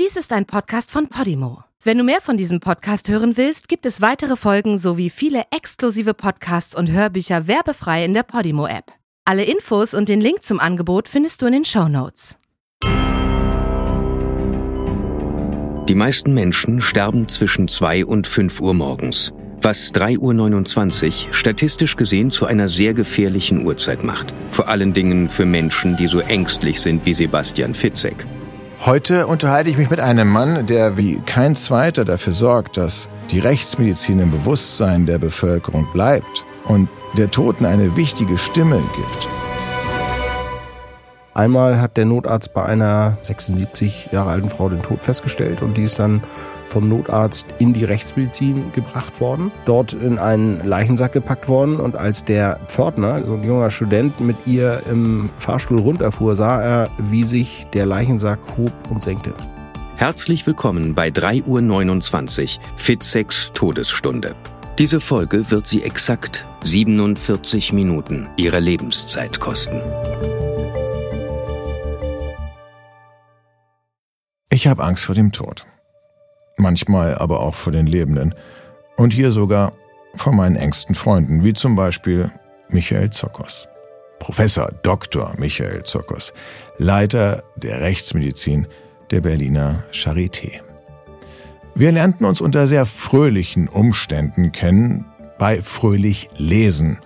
Dies ist ein Podcast von Podimo. Wenn du mehr von diesem Podcast hören willst, gibt es weitere Folgen sowie viele exklusive Podcasts und Hörbücher werbefrei in der Podimo-App. Alle Infos und den Link zum Angebot findest du in den Show Notes. Die meisten Menschen sterben zwischen 2 und 5 Uhr morgens, was 3.29 Uhr statistisch gesehen zu einer sehr gefährlichen Uhrzeit macht. Vor allen Dingen für Menschen, die so ängstlich sind wie Sebastian Fitzek. Heute unterhalte ich mich mit einem Mann, der wie kein zweiter dafür sorgt, dass die Rechtsmedizin im Bewusstsein der Bevölkerung bleibt und der Toten eine wichtige Stimme gibt. Einmal hat der Notarzt bei einer 76 Jahre alten Frau den Tod festgestellt und die ist dann vom Notarzt in die Rechtsmedizin gebracht worden, dort in einen Leichensack gepackt worden und als der Pförtner, so ein junger Student, mit ihr im Fahrstuhl runterfuhr, sah er, wie sich der Leichensack hob und senkte. Herzlich willkommen bei 3.29 Uhr Fitzeks Todesstunde. Diese Folge wird Sie exakt 47 Minuten Ihrer Lebenszeit kosten. Ich habe Angst vor dem Tod manchmal aber auch vor den Lebenden und hier sogar vor meinen engsten Freunden, wie zum Beispiel Michael Zokos. Professor Dr. Michael Zokos, Leiter der Rechtsmedizin der Berliner Charité. Wir lernten uns unter sehr fröhlichen Umständen kennen, bei Fröhlich Lesen.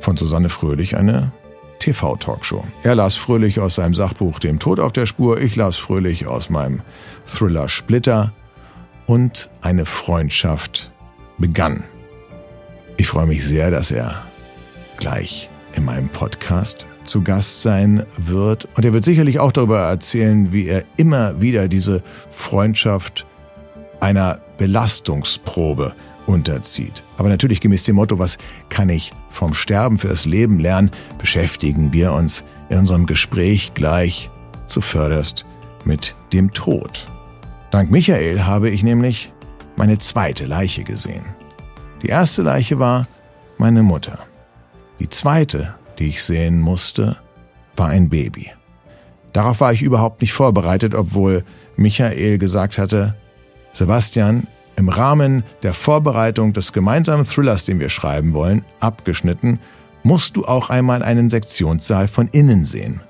Von Susanne Fröhlich eine TV-Talkshow. Er las fröhlich aus seinem Sachbuch Dem Tod auf der Spur, ich las fröhlich aus meinem Thriller Splitter und eine Freundschaft begann. Ich freue mich sehr, dass er gleich in meinem Podcast zu Gast sein wird. Und er wird sicherlich auch darüber erzählen, wie er immer wieder diese Freundschaft einer Belastungsprobe unterzieht. Aber natürlich gemäß dem Motto, was kann ich vom Sterben fürs Leben lernen, beschäftigen wir uns in unserem Gespräch gleich zuvörderst mit dem Tod. Dank Michael habe ich nämlich meine zweite Leiche gesehen. Die erste Leiche war meine Mutter. Die zweite, die ich sehen musste, war ein Baby. Darauf war ich überhaupt nicht vorbereitet, obwohl Michael gesagt hatte, Sebastian, im Rahmen der Vorbereitung des gemeinsamen Thrillers, den wir schreiben wollen, abgeschnitten, musst du auch einmal einen Sektionssaal von innen sehen.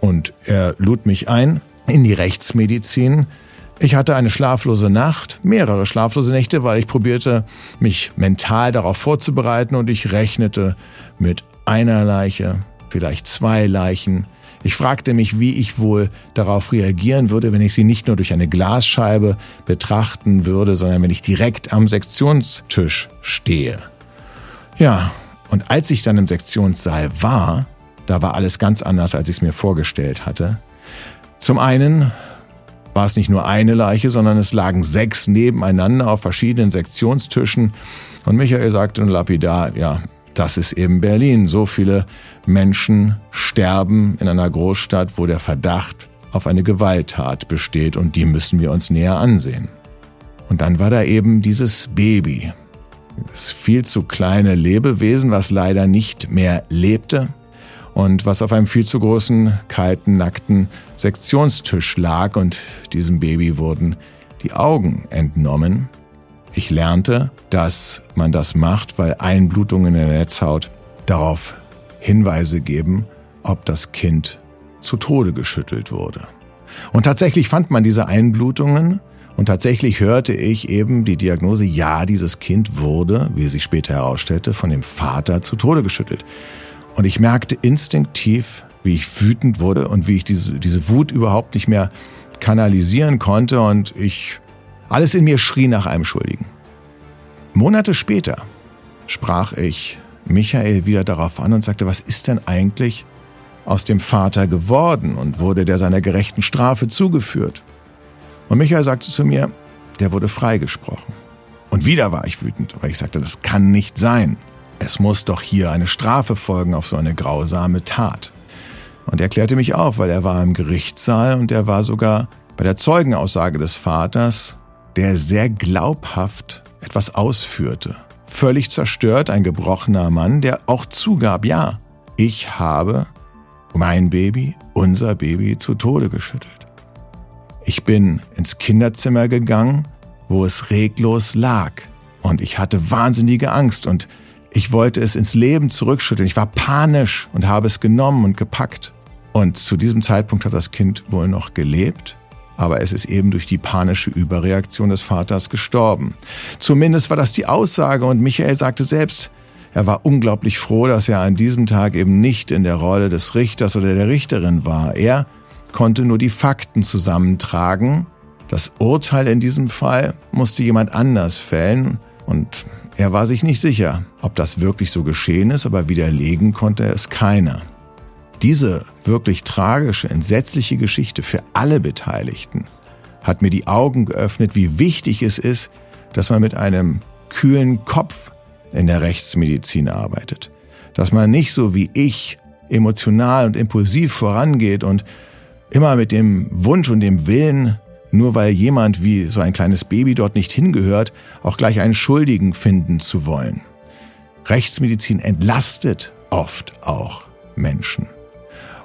Und er lud mich ein in die Rechtsmedizin, ich hatte eine schlaflose Nacht, mehrere schlaflose Nächte, weil ich probierte, mich mental darauf vorzubereiten und ich rechnete mit einer Leiche, vielleicht zwei Leichen. Ich fragte mich, wie ich wohl darauf reagieren würde, wenn ich sie nicht nur durch eine Glasscheibe betrachten würde, sondern wenn ich direkt am Sektionstisch stehe. Ja, und als ich dann im Sektionssaal war, da war alles ganz anders, als ich es mir vorgestellt hatte. Zum einen war es nicht nur eine Leiche, sondern es lagen sechs nebeneinander auf verschiedenen Sektionstischen. Und Michael sagte nun lapidar, ja, das ist eben Berlin. So viele Menschen sterben in einer Großstadt, wo der Verdacht auf eine Gewalttat besteht und die müssen wir uns näher ansehen. Und dann war da eben dieses Baby, das viel zu kleine Lebewesen, was leider nicht mehr lebte und was auf einem viel zu großen, kalten, nackten Sektionstisch lag und diesem Baby wurden die Augen entnommen. Ich lernte, dass man das macht, weil Einblutungen in der Netzhaut darauf Hinweise geben, ob das Kind zu Tode geschüttelt wurde. Und tatsächlich fand man diese Einblutungen und tatsächlich hörte ich eben die Diagnose, ja, dieses Kind wurde, wie sich später herausstellte, von dem Vater zu Tode geschüttelt. Und ich merkte instinktiv, wie ich wütend wurde und wie ich diese, diese Wut überhaupt nicht mehr kanalisieren konnte und ich, alles in mir schrie nach einem Schuldigen. Monate später sprach ich Michael wieder darauf an und sagte, was ist denn eigentlich aus dem Vater geworden und wurde der seiner gerechten Strafe zugeführt? Und Michael sagte zu mir, der wurde freigesprochen. Und wieder war ich wütend, weil ich sagte, das kann nicht sein. Es muss doch hier eine Strafe folgen auf so eine grausame Tat. Und er klärte mich auf, weil er war im Gerichtssaal und er war sogar bei der Zeugenaussage des Vaters, der sehr glaubhaft etwas ausführte. Völlig zerstört, ein gebrochener Mann, der auch zugab, ja, ich habe mein Baby, unser Baby zu Tode geschüttelt. Ich bin ins Kinderzimmer gegangen, wo es reglos lag. Und ich hatte wahnsinnige Angst und ich wollte es ins Leben zurückschütteln. Ich war panisch und habe es genommen und gepackt. Und zu diesem Zeitpunkt hat das Kind wohl noch gelebt, aber es ist eben durch die panische Überreaktion des Vaters gestorben. Zumindest war das die Aussage und Michael sagte selbst, er war unglaublich froh, dass er an diesem Tag eben nicht in der Rolle des Richters oder der Richterin war. Er konnte nur die Fakten zusammentragen. Das Urteil in diesem Fall musste jemand anders fällen und er war sich nicht sicher, ob das wirklich so geschehen ist, aber widerlegen konnte es keiner. Diese wirklich tragische, entsetzliche Geschichte für alle Beteiligten hat mir die Augen geöffnet, wie wichtig es ist, dass man mit einem kühlen Kopf in der Rechtsmedizin arbeitet. Dass man nicht so wie ich emotional und impulsiv vorangeht und immer mit dem Wunsch und dem Willen, nur weil jemand wie so ein kleines Baby dort nicht hingehört, auch gleich einen Schuldigen finden zu wollen. Rechtsmedizin entlastet oft auch Menschen.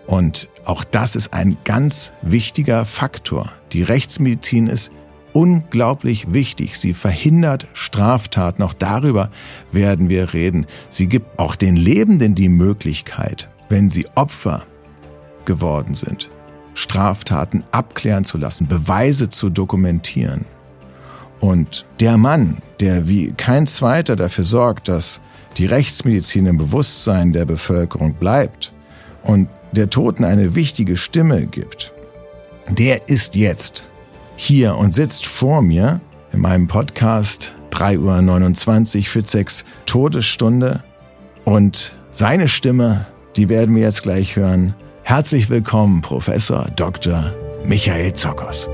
Und auch das ist ein ganz wichtiger Faktor. Die Rechtsmedizin ist unglaublich wichtig. Sie verhindert Straftaten. Auch darüber werden wir reden. Sie gibt auch den Lebenden die Möglichkeit, wenn sie Opfer geworden sind, Straftaten abklären zu lassen, Beweise zu dokumentieren. Und der Mann, der wie kein zweiter dafür sorgt, dass die Rechtsmedizin im Bewusstsein der Bevölkerung bleibt und der Toten eine wichtige Stimme gibt, der ist jetzt hier und sitzt vor mir in meinem Podcast 3.29 Uhr für sechs Todesstunde und seine Stimme, die werden wir jetzt gleich hören. Herzlich willkommen, Professor Dr. Michael Zokos.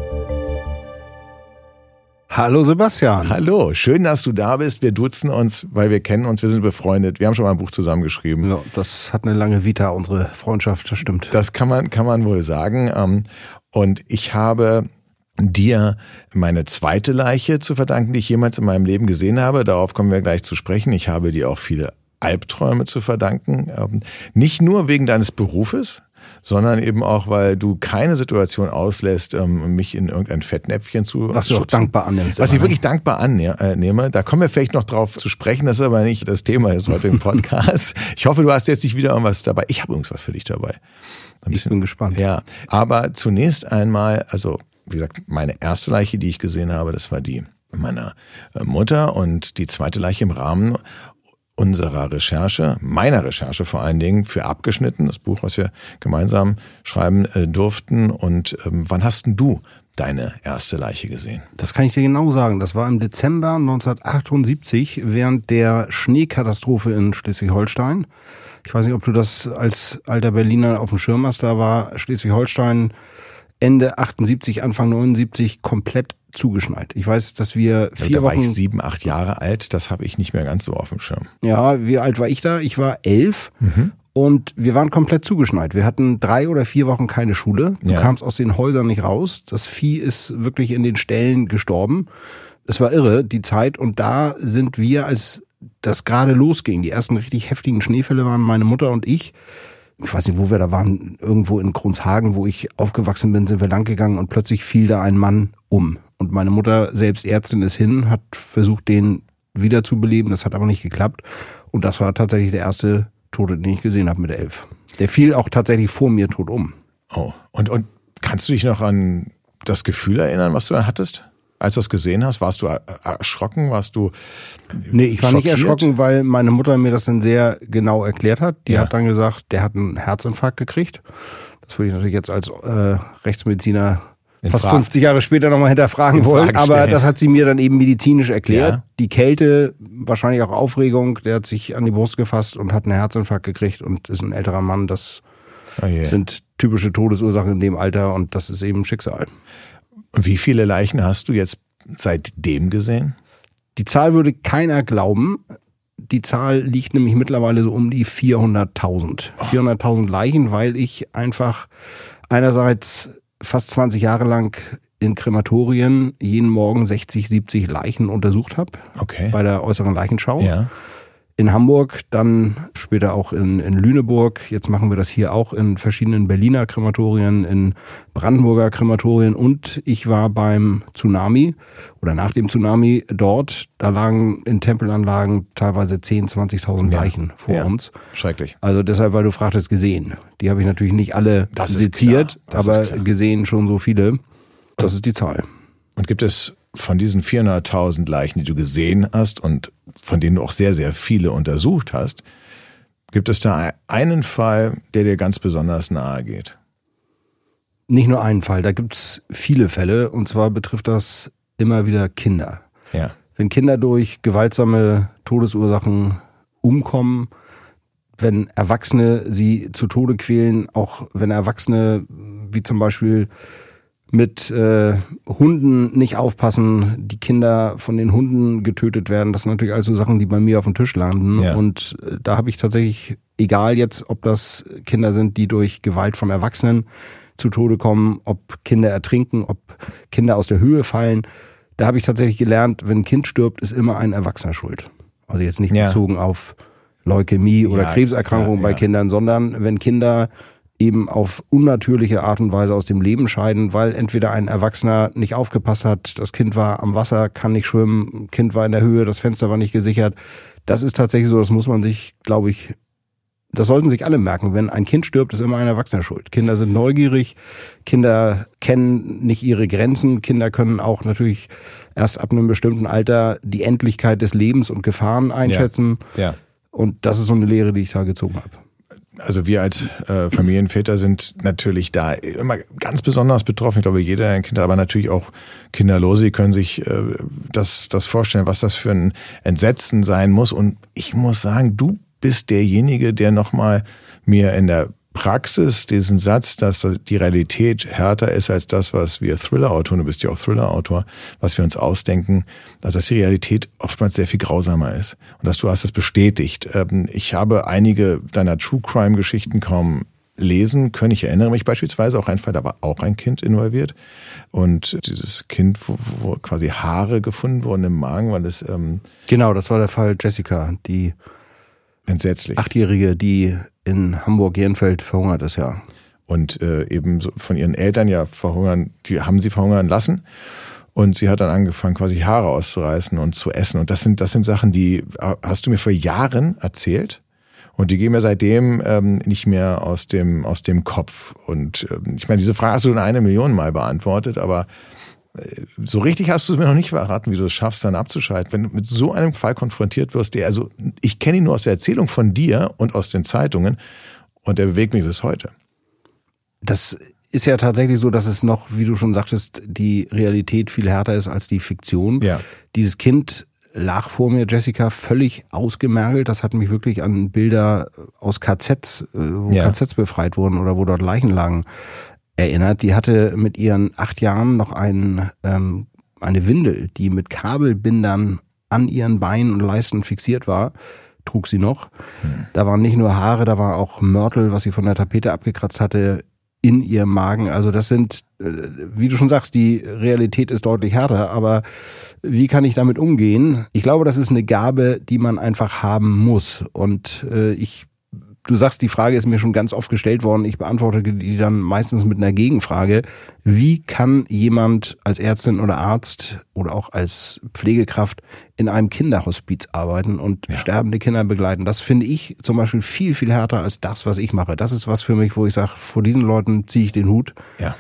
Hallo Sebastian. Hallo, schön, dass du da bist. Wir duzen uns, weil wir kennen uns, wir sind befreundet. Wir haben schon mal ein Buch zusammengeschrieben. Ja, das hat eine lange Vita, unsere Freundschaft, das stimmt. Das kann man, kann man wohl sagen. Ähm, und ich habe dir meine zweite Leiche zu verdanken, die ich jemals in meinem Leben gesehen habe. Darauf kommen wir gleich zu sprechen. Ich habe dir auch viele Albträume zu verdanken. Ähm, nicht nur wegen deines Berufes, sondern eben auch, weil du keine Situation auslässt, ähm, mich in irgendein Fettnäpfchen zu Was du auch dankbar annimmst. Was ich ne? wirklich dankbar annehme. Da kommen wir vielleicht noch drauf zu sprechen, das ist aber nicht das Thema jetzt heute im Podcast. ich hoffe, du hast jetzt nicht wieder irgendwas dabei. Ich habe übrigens was für dich dabei. ich bin gespannt. Ja, aber zunächst einmal, also wie gesagt, meine erste Leiche, die ich gesehen habe, das war die meiner äh, Mutter und die zweite Leiche im Rahmen unserer Recherche, meiner Recherche vor allen Dingen, für abgeschnitten, das Buch, was wir gemeinsam schreiben äh, durften. Und ähm, wann hast denn du deine erste Leiche gesehen? Das kann ich dir genau sagen. Das war im Dezember 1978 während der Schneekatastrophe in Schleswig-Holstein. Ich weiß nicht, ob du das als alter Berliner auf dem Schirm hast. Da war Schleswig-Holstein Ende 78, Anfang 79 komplett zugeschneit. Ich weiß, dass wir vier da Wochen. war ich sieben, acht Jahre alt. Das habe ich nicht mehr ganz so auf dem Schirm. Ja, wie alt war ich da? Ich war elf. Mhm. Und wir waren komplett zugeschneit. Wir hatten drei oder vier Wochen keine Schule. Du ja. kamst aus den Häusern nicht raus. Das Vieh ist wirklich in den Ställen gestorben. Es war irre, die Zeit. Und da sind wir, als das gerade losging, die ersten richtig heftigen Schneefälle waren meine Mutter und ich. Ich weiß nicht, wo wir da waren, irgendwo in Grunzhagen, wo ich aufgewachsen bin, sind wir langgegangen und plötzlich fiel da ein Mann um. Und meine Mutter, selbst Ärztin, ist hin, hat versucht, den wiederzubeleben. Das hat aber nicht geklappt. Und das war tatsächlich der erste Tote, den ich gesehen habe mit elf. Der fiel auch tatsächlich vor mir tot um. Oh, und, und kannst du dich noch an das Gefühl erinnern, was du da hattest? Als du es gesehen hast, warst du erschrocken? Warst du. Nee, ich war schockiert? nicht erschrocken, weil meine Mutter mir das dann sehr genau erklärt hat. Die ja. hat dann gesagt, der hat einen Herzinfarkt gekriegt. Das würde ich natürlich jetzt als äh, Rechtsmediziner fast 50 Jahre später nochmal hinterfragen wollen. Aber das hat sie mir dann eben medizinisch erklärt. Ja. Die Kälte, wahrscheinlich auch Aufregung, der hat sich an die Brust gefasst und hat einen Herzinfarkt gekriegt und ist ein älterer Mann. Das oh sind typische Todesursachen in dem Alter und das ist eben Schicksal. Und wie viele Leichen hast du jetzt seitdem gesehen? Die Zahl würde keiner glauben. Die Zahl liegt nämlich mittlerweile so um die 400.000. Oh. 400.000 Leichen, weil ich einfach einerseits fast 20 Jahre lang in Krematorien jeden Morgen 60, 70 Leichen untersucht habe. Okay. Bei der äußeren Leichenschau. Ja. In Hamburg, dann später auch in, in Lüneburg. Jetzt machen wir das hier auch in verschiedenen Berliner Krematorien, in Brandenburger Krematorien und ich war beim Tsunami oder nach dem Tsunami dort. Da lagen in Tempelanlagen teilweise 10.000, 20.000 Leichen ja, vor ja, uns. Schrecklich. Also deshalb, weil du fragtest, gesehen. Die habe ich natürlich nicht alle seziert, aber gesehen schon so viele. Das ist die Zahl. Und gibt es von diesen 400.000 Leichen, die du gesehen hast und von denen du auch sehr, sehr viele untersucht hast, gibt es da einen Fall, der dir ganz besonders nahe geht? Nicht nur einen Fall, da gibt es viele Fälle und zwar betrifft das immer wieder Kinder. Ja. Wenn Kinder durch gewaltsame Todesursachen umkommen, wenn Erwachsene sie zu Tode quälen, auch wenn Erwachsene wie zum Beispiel mit äh, Hunden nicht aufpassen, die Kinder von den Hunden getötet werden. Das sind natürlich also Sachen, die bei mir auf dem Tisch landen. Ja. Und äh, da habe ich tatsächlich, egal jetzt, ob das Kinder sind, die durch Gewalt von Erwachsenen zu Tode kommen, ob Kinder ertrinken, ob Kinder aus der Höhe fallen, da habe ich tatsächlich gelernt, wenn ein Kind stirbt, ist immer ein Erwachsener schuld. Also jetzt nicht ja. bezogen auf Leukämie oder ja, Krebserkrankungen bei Kindern, sondern wenn Kinder eben auf unnatürliche Art und Weise aus dem Leben scheiden, weil entweder ein Erwachsener nicht aufgepasst hat, das Kind war am Wasser, kann nicht schwimmen, Kind war in der Höhe, das Fenster war nicht gesichert. Das ist tatsächlich so, das muss man sich, glaube ich, das sollten sich alle merken. Wenn ein Kind stirbt, ist immer ein Erwachsener schuld. Kinder sind neugierig, Kinder kennen nicht ihre Grenzen, Kinder können auch natürlich erst ab einem bestimmten Alter die Endlichkeit des Lebens und Gefahren einschätzen. Ja. ja. Und das ist so eine Lehre, die ich da gezogen habe also wir als äh, Familienväter sind natürlich da immer ganz besonders betroffen. Ich glaube, jeder ein Kind, aber natürlich auch Kinderlose, die können sich äh, das, das vorstellen, was das für ein Entsetzen sein muss. Und ich muss sagen, du bist derjenige, der nochmal mir in der Praxis diesen Satz, dass die Realität härter ist als das, was wir Thriller-Autoren, du bist ja auch Thriller-Autor, was wir uns ausdenken, also dass die Realität oftmals sehr viel grausamer ist. Und dass du hast es bestätigt. Ähm, ich habe einige deiner True-Crime-Geschichten kaum lesen können. Ich erinnere mich beispielsweise auch ein Fall, da war auch ein Kind involviert. Und dieses Kind, wo, wo quasi Haare gefunden wurden im Magen, weil es... Ähm genau, das war der Fall Jessica, die Entsetzlich. Achtjährige, die in Hamburg-Jernfeld verhungert ist, ja. Und äh, eben so von ihren Eltern ja verhungern, die haben sie verhungern lassen. Und sie hat dann angefangen, quasi Haare auszureißen und zu essen. Und das sind, das sind Sachen, die äh, hast du mir vor Jahren erzählt. Und die gehen mir seitdem ähm, nicht mehr aus dem, aus dem Kopf. Und ähm, ich meine, diese Frage hast du in eine Million Mal beantwortet, aber so richtig hast du es mir noch nicht verraten, wie du es schaffst, dann abzuschalten. Wenn du mit so einem Fall konfrontiert wirst, der, also ich kenne ihn nur aus der Erzählung von dir und aus den Zeitungen und der bewegt mich bis heute. Das ist ja tatsächlich so, dass es noch, wie du schon sagtest, die Realität viel härter ist als die Fiktion. Ja. Dieses Kind lag vor mir, Jessica, völlig ausgemergelt. Das hat mich wirklich an Bilder aus KZs, äh, wo ja. KZs befreit wurden oder wo dort Leichen lagen, erinnert. Die hatte mit ihren acht Jahren noch ein, ähm, eine Windel, die mit Kabelbindern an ihren Beinen und Leisten fixiert war, trug sie noch. Hm. Da waren nicht nur Haare, da war auch Mörtel, was sie von der Tapete abgekratzt hatte, in ihrem Magen. Also das sind, äh, wie du schon sagst, die Realität ist deutlich härter, aber wie kann ich damit umgehen? Ich glaube, das ist eine Gabe, die man einfach haben muss. Und äh, ich du sagst, die Frage ist mir schon ganz oft gestellt worden. Ich beantworte die dann meistens mit einer Gegenfrage. Wie kann jemand als Ärztin oder Arzt oder auch als Pflegekraft in einem Kinderhospiz arbeiten und ja. sterbende Kinder begleiten? Das finde ich zum Beispiel viel, viel härter als das, was ich mache. Das ist was für mich, wo ich sage, vor diesen Leuten ziehe ich den Hut. Ja.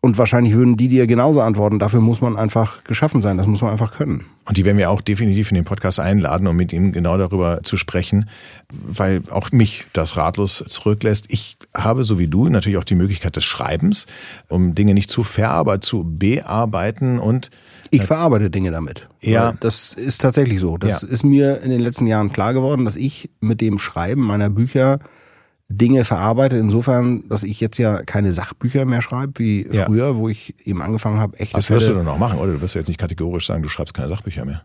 Und wahrscheinlich würden die dir genauso antworten. Dafür muss man einfach geschaffen sein. Das muss man einfach können. Und die werden wir auch definitiv in den Podcast einladen, um mit ihm genau darüber zu sprechen, weil auch mich das ratlos zurücklässt. Ich habe, so wie du, natürlich auch die Möglichkeit des Schreibens, um Dinge nicht zu ver, aber zu bearbeiten und ich verarbeite Dinge damit. Ja. Das ist tatsächlich so. Das ja. ist mir in den letzten Jahren klar geworden, dass ich mit dem Schreiben meiner Bücher Dinge verarbeitet. Insofern, dass ich jetzt ja keine Sachbücher mehr schreibe, wie ja. früher, wo ich eben angefangen habe, echt. Was wirst du denn noch machen, oder? Du wirst ja jetzt nicht kategorisch sagen, du schreibst keine Sachbücher mehr.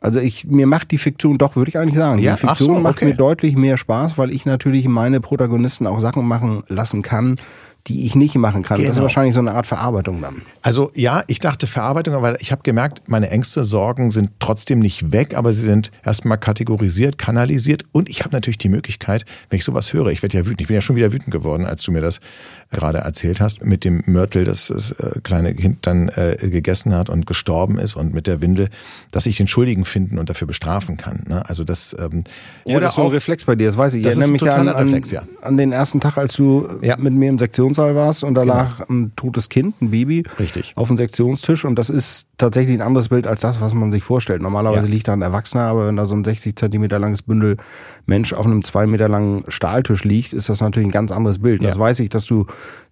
Also ich, mir macht die Fiktion doch, würde ich eigentlich sagen. Ja? Die Fiktion so, okay. macht mir deutlich mehr Spaß, weil ich natürlich meine Protagonisten auch Sachen machen lassen kann, die ich nicht machen kann. Das ist Genau. wahrscheinlich so eine Art Verarbeitung dann. Also ja, ich dachte Verarbeitung, aber ich habe gemerkt, meine Ängste, Sorgen sind trotzdem nicht weg, aber sie sind erstmal kategorisiert, kanalisiert und ich habe natürlich die Möglichkeit, wenn ich sowas höre, ich werde ja wütend, ich bin ja schon wieder wütend geworden, als du mir das gerade erzählt hast, mit dem Mörtel, das das äh, kleine Kind dann äh, gegessen hat und gestorben ist und mit der Windel, dass ich den Schuldigen finden und dafür bestrafen kann. Ne? Also das ähm, Ja, das ist so ein Reflex bei dir, das weiß ich. Das ich ist erinnere mich an, totaler an, Reflex, ja. an den ersten Tag, als du Ja. mit mir im Sektionssaal warst und da lag ein totes Kind, ein Baby, Richtig. auf dem Sektionstisch und das ist tatsächlich ein anderes Bild als das, was man sich vorstellt. Normalerweise Ja. liegt da ein Erwachsener, aber wenn da so ein 60 Zentimeter langes Bündel Mensch auf einem zwei Meter langen Stahltisch liegt, ist das natürlich ein ganz anderes Bild. Das Ja. weiß ich, dass du,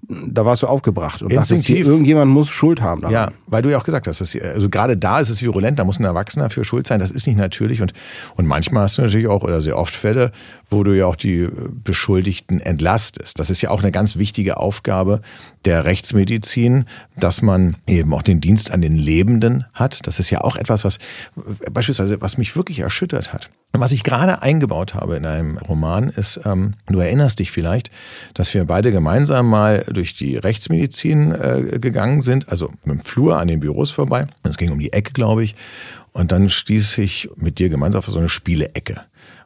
da warst du aufgebracht und dachtest, Instinktiv. hier, irgendjemand muss Schuld haben. daran. Ja, weil du ja auch gesagt hast, dass, also gerade da ist es virulent, da muss ein Erwachsener für schuld sein, das ist nicht natürlich und, und manchmal hast du natürlich auch, oder sehr oft Fälle, wo du ja auch die Beschuldigten entlastest. Das ist ja auch eine ganz wichtige Aufgabe der Rechtsmedizin, dass man eben auch den Dienst an den Lebenden hat. Das ist ja auch etwas, was beispielsweise, was mich wirklich erschüttert hat. Was ich gerade eingebaut habe in einem Roman ist, ähm, du erinnerst dich vielleicht, dass wir beide gemeinsam mal durch die Rechtsmedizin äh, gegangen sind, also mit dem Flur an den Büros vorbei. Es ging um die Ecke, glaube ich. Und dann stieß ich mit dir gemeinsam auf so eine Spielecke.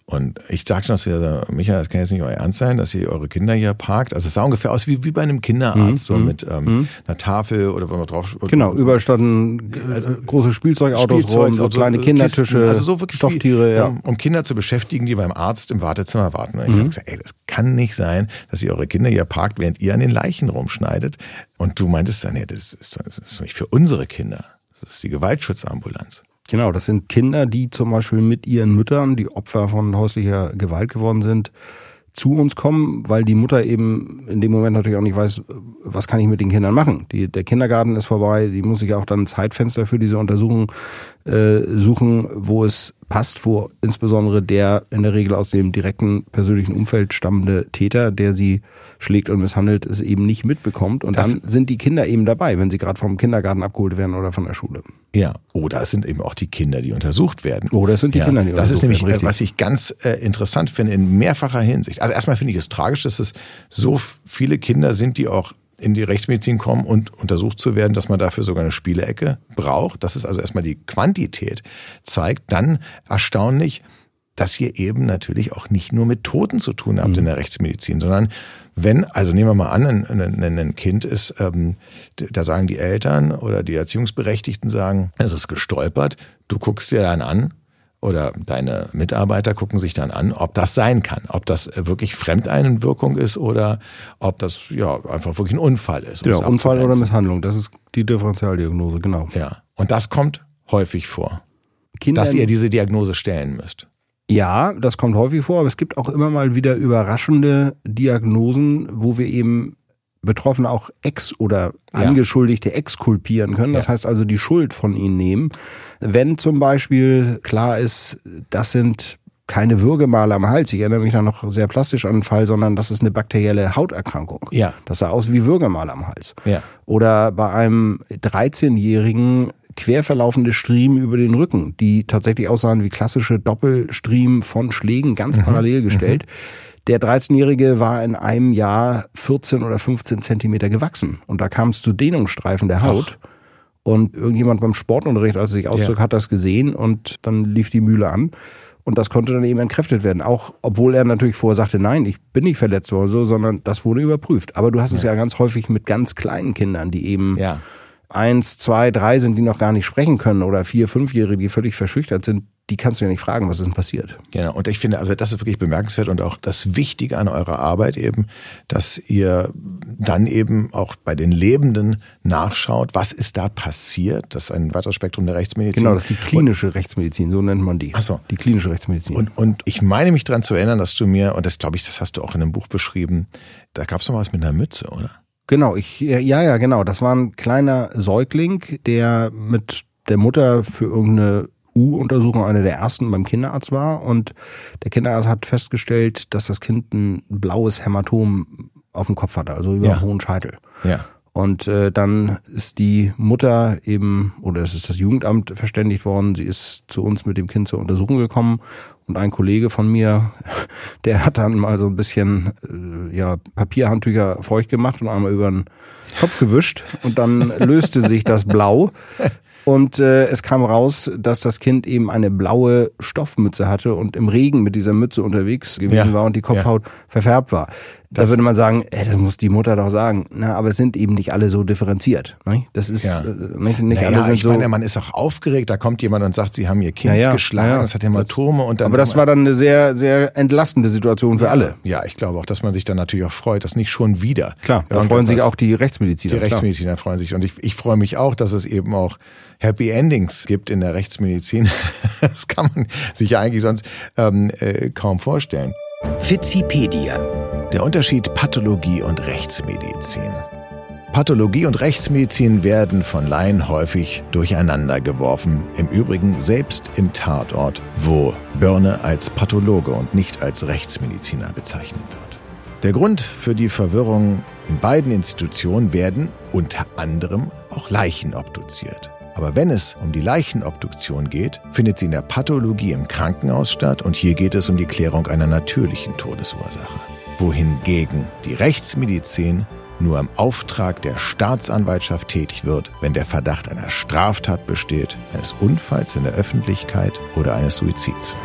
Und ich sagte noch zu so, Michael, das kann jetzt nicht euer Ernst sein, dass ihr eure Kinder hier parkt. Also es sah ungefähr aus wie, wie bei einem Kinderarzt, so mit ähm, einer Tafel oder wenn man drauf... Genau, überall standen äh, große Spielzeugautos Spielzeug, rum, so also kleine Kisten, Kindertische, also so wirklich Stofftiere, ja. um, Kinder zu beschäftigen, die beim Arzt im Wartezimmer warten. Und ich Mhm. gesagt, ey, das kann nicht sein, dass ihr eure Kinder hier parkt, während ihr an den Leichen rumschneidet. Und du meintest dann, nee, das ist, das ist nicht für unsere Kinder. Das ist die Gewaltschutzambulanz. Genau, das sind Kinder, die zum Beispiel mit ihren Müttern, die Opfer von häuslicher Gewalt geworden sind, zu uns kommen, weil die Mutter eben in dem Moment natürlich auch nicht weiß, was kann ich mit den Kindern machen. Die, der Kindergarten ist vorbei, die muss sich auch dann ein Zeitfenster für diese Untersuchung äh, suchen, wo es passt, wo insbesondere der in der Regel aus dem direkten persönlichen Umfeld stammende Täter, der sie schlägt und misshandelt, es eben nicht mitbekommt. Und Das- dann sind die Kinder eben dabei, wenn sie gerade vom Kindergarten abgeholt werden oder von der Schule. Ja, oder es sind eben auch die Kinder, die untersucht werden. Oder es sind die ja, Kinder, die Das ist untersucht nämlich, werden, äh, was ich ganz äh, interessant finde in mehrfacher Hinsicht. Also erstmal finde ich es tragisch, dass es so viele Kinder sind, die auch in die Rechtsmedizin kommen und untersucht zu werden, dass man dafür sogar eine Spielecke braucht. Das ist also erstmal die Quantität zeigt. Dann erstaunlich, dass ihr eben natürlich auch nicht nur mit Toten zu tun habt in der Rechtsmedizin, sondern wenn, also nehmen wir mal an, ein, ein, ein Kind ist, ähm, da sagen die Eltern oder die Erziehungsberechtigten sagen, es ist gestolpert, du guckst dir dann an, oder deine Mitarbeiter gucken sich dann an, ob das sein kann, ob das wirklich Fremdeinwirkung ist oder ob das ja einfach wirklich ein Unfall ist. um Genau, Unfall oder. Misshandlung, das ist die Differentialdiagnose, genau. Ja, und das kommt häufig vor, Kinder, dass ihr diese Diagnose stellen müsst. ja, das kommt häufig vor, aber es gibt auch immer mal wieder überraschende Diagnosen, wo wir eben Betroffene auch ex- oder Ja. Angeschuldigte exkulpieren können. Das Ja. heißt also die Schuld von ihnen nehmen. Wenn zum Beispiel klar ist, das sind keine Würgemale am Hals, ich erinnere mich da noch sehr plastisch an den Fall, sondern das ist eine bakterielle Hauterkrankung. Ja. Das sah aus wie Würgemale am Hals. Ja. Oder bei einem 13-jährigen quer verlaufende Striemen über den Rücken, die tatsächlich aussahen wie klassische Doppelstriemen von Schlägen, ganz parallel gestellt. Der 13-Jährige war in einem Jahr 14 oder 15 Zentimeter gewachsen. Und da kam es zu Dehnungsstreifen der Haut. Und irgendjemand beim Sportunterricht, als er sich auszog, Ja. hat das gesehen und dann lief die Mühle an. Und das konnte dann eben entkräftet werden. Auch obwohl er natürlich vorher sagte, nein, ich bin nicht verletzt worden, so, sondern das wurde überprüft. Aber du hast es ja ganz häufig mit ganz kleinen Kindern, die eben Ja. eins, zwei, drei sind, die noch gar nicht sprechen können oder vier, fünfjährige, die völlig verschüchtert sind, die kannst du ja nicht fragen, was ist denn passiert. Genau. Und ich finde, also das ist wirklich bemerkenswert und auch das Wichtige an eurer Arbeit eben, dass ihr dann eben auch bei den Lebenden nachschaut, was ist da passiert. Das ist ein weiteres Spektrum der Rechtsmedizin. Genau, das ist die klinische Rechtsmedizin, so nennt man die. Ach so. Die klinische Rechtsmedizin. Und, und ich meine mich daran zu erinnern, dass du mir, und das glaube ich, das hast du auch in einem Buch beschrieben, da gab es noch was mit einer Mütze, oder? Genau, ich, ja, ja, genau. Das war ein kleiner Säugling, der mit der Mutter für irgendeine U-Untersuchung eine der ersten beim Kinderarzt war. Und der Kinderarzt hat festgestellt, dass das Kind ein blaues Hämatom auf dem Kopf hatte, also über Ja. hohen Scheitel. Ja. Und äh, dann ist die Mutter eben, oder es ist das Jugendamt verständigt worden, sie ist zu uns mit dem Kind zur Untersuchung gekommen Und ein Kollege von mir, der hat dann mal so ein bisschen äh, ja, Papierhandtücher feucht gemacht und einmal über den Kopf gewischt und dann löste sich das Blau. Und äh, es kam raus, dass das Kind eben eine blaue Stoffmütze hatte und im Regen mit dieser Mütze unterwegs gewesen Ja. war und die Kopfhaut verfärbt war. Da Das- würde man sagen, ey, das muss die Mutter doch sagen. Na, aber es sind eben nicht alle so differenziert. Ne? Das ist Ja. äh, nicht, nicht Naja, alle sind ich so. meine, man ist auch aufgeregt, da kommt jemand und sagt, sie haben ihr Kind Ja, ja, geschlagen, ja, ja. es hat Hämatome und dann aber das war dann eine sehr, sehr entlastende Situation für alle. Ja, ich glaube auch, dass man sich dann natürlich auch freut, dass nicht schon wieder. Klar, da irgendetwas- freuen sich auch die Rechtsmediziner. Die klar. Rechtsmediziner freuen sich. Und ich, ich freue mich auch, dass es eben auch Happy Endings gibt in der Rechtsmedizin. Das kann man sich ja eigentlich sonst ähm, äh, kaum vorstellen. Wikipedia. Der Unterschied Pathologie und Rechtsmedizin. Pathologie und Rechtsmedizin werden von Laien häufig durcheinander geworfen. Im Übrigen selbst im Tatort, wo Börne als Pathologe und nicht als Rechtsmediziner bezeichnet wird. Der Grund für die Verwirrung in beiden Institutionen werden unter anderem auch Leichen obduziert. Aber wenn es um die Leichenobduktion geht, findet sie in der Pathologie im Krankenhaus statt und hier geht es um die Klärung einer natürlichen Todesursache. Wohingegen die Rechtsmedizin nur im Auftrag der Staatsanwaltschaft tätig wird, wenn der Verdacht einer Straftat besteht, eines Unfalls in der Öffentlichkeit oder eines Suizids.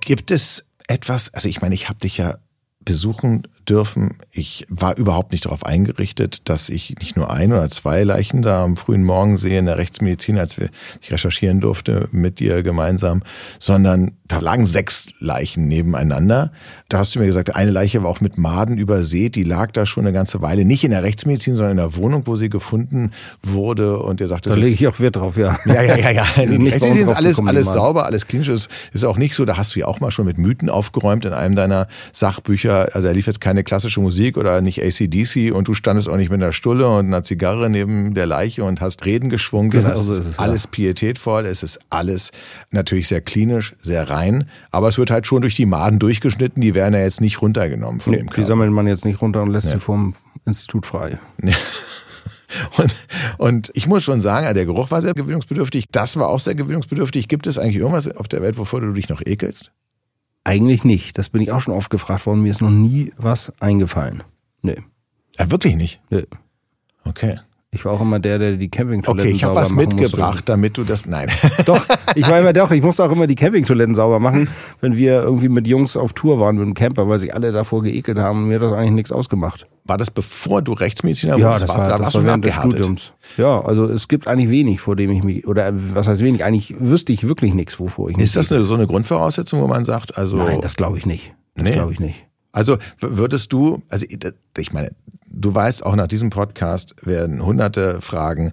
Gibt es etwas, also ich meine, ich habe dich ja besuchen dürfen. Ich war überhaupt nicht darauf eingerichtet, dass ich nicht nur ein oder zwei Leichen da am frühen Morgen sehe in der Rechtsmedizin, als wir ich recherchieren durfte mit dir gemeinsam, sondern da lagen sechs Leichen nebeneinander. Da hast du mir gesagt, eine Leiche war auch mit Maden übersät, die lag da schon eine ganze Weile, nicht in der Rechtsmedizin, sondern in der Wohnung, wo sie gefunden wurde. Und ihr sagt, Da lege ich auch Wert drauf, ja. ja, ja, ja, ja. Sind Die Rechtsmedizin ist alles, alles sauber, alles klinisch. Ist, ist auch nicht so, da hast du ja auch mal schon mit Mythen aufgeräumt in einem deiner Sachbücher. Also da lief jetzt keine klassische Musik oder nicht ACDC und du standest auch nicht mit einer Stulle und einer Zigarre neben der Leiche und hast Reden geschwungen. Genau sondern so es ist es, ja. alles pietätvoll, es ist alles natürlich sehr klinisch, sehr rein. Aber es wird halt schon durch die Maden durchgeschnitten, die werden ja jetzt nicht runtergenommen von Nee, dem die Körper. sammelt man jetzt nicht runter und lässt sie vom Institut frei. Und, und ich muss schon sagen, der Geruch war sehr gewöhnungsbedürftig. Das war auch sehr gewöhnungsbedürftig. Gibt es eigentlich irgendwas auf der Welt, wovor du dich noch ekelst? Eigentlich nicht. Das bin ich auch schon oft gefragt worden. Mir ist noch nie was eingefallen. Nee. Ja, wirklich nicht. nee. Okay. Ich war auch immer der, der die Campingtoiletten Okay, ich habe sauber was machen mitgebracht, damit du das. Nein. Musste. Doch, ich war immer doch, ich musste auch immer die Campingtoiletten sauber machen, wenn wir irgendwie mit Jungs auf Tour waren mit dem Camper, weil sich alle davor geekelt haben und mir hat das eigentlich nichts ausgemacht. War das bevor du Rechtsmediziner Ja, das Warst du- war, da das warst war während des. Studiums. Ja, also es gibt eigentlich wenig, vor dem ich mich, oder was heißt wenig, eigentlich wüsste ich wirklich nichts, wovor ich mich Ist das eine, so eine Grundvoraussetzung, wo man sagt, also. Nein, das glaube ich nicht. Das Nee. glaube ich nicht. Also würdest du, also ich meine, du weißt auch nach diesem Podcast werden hunderte Fragen,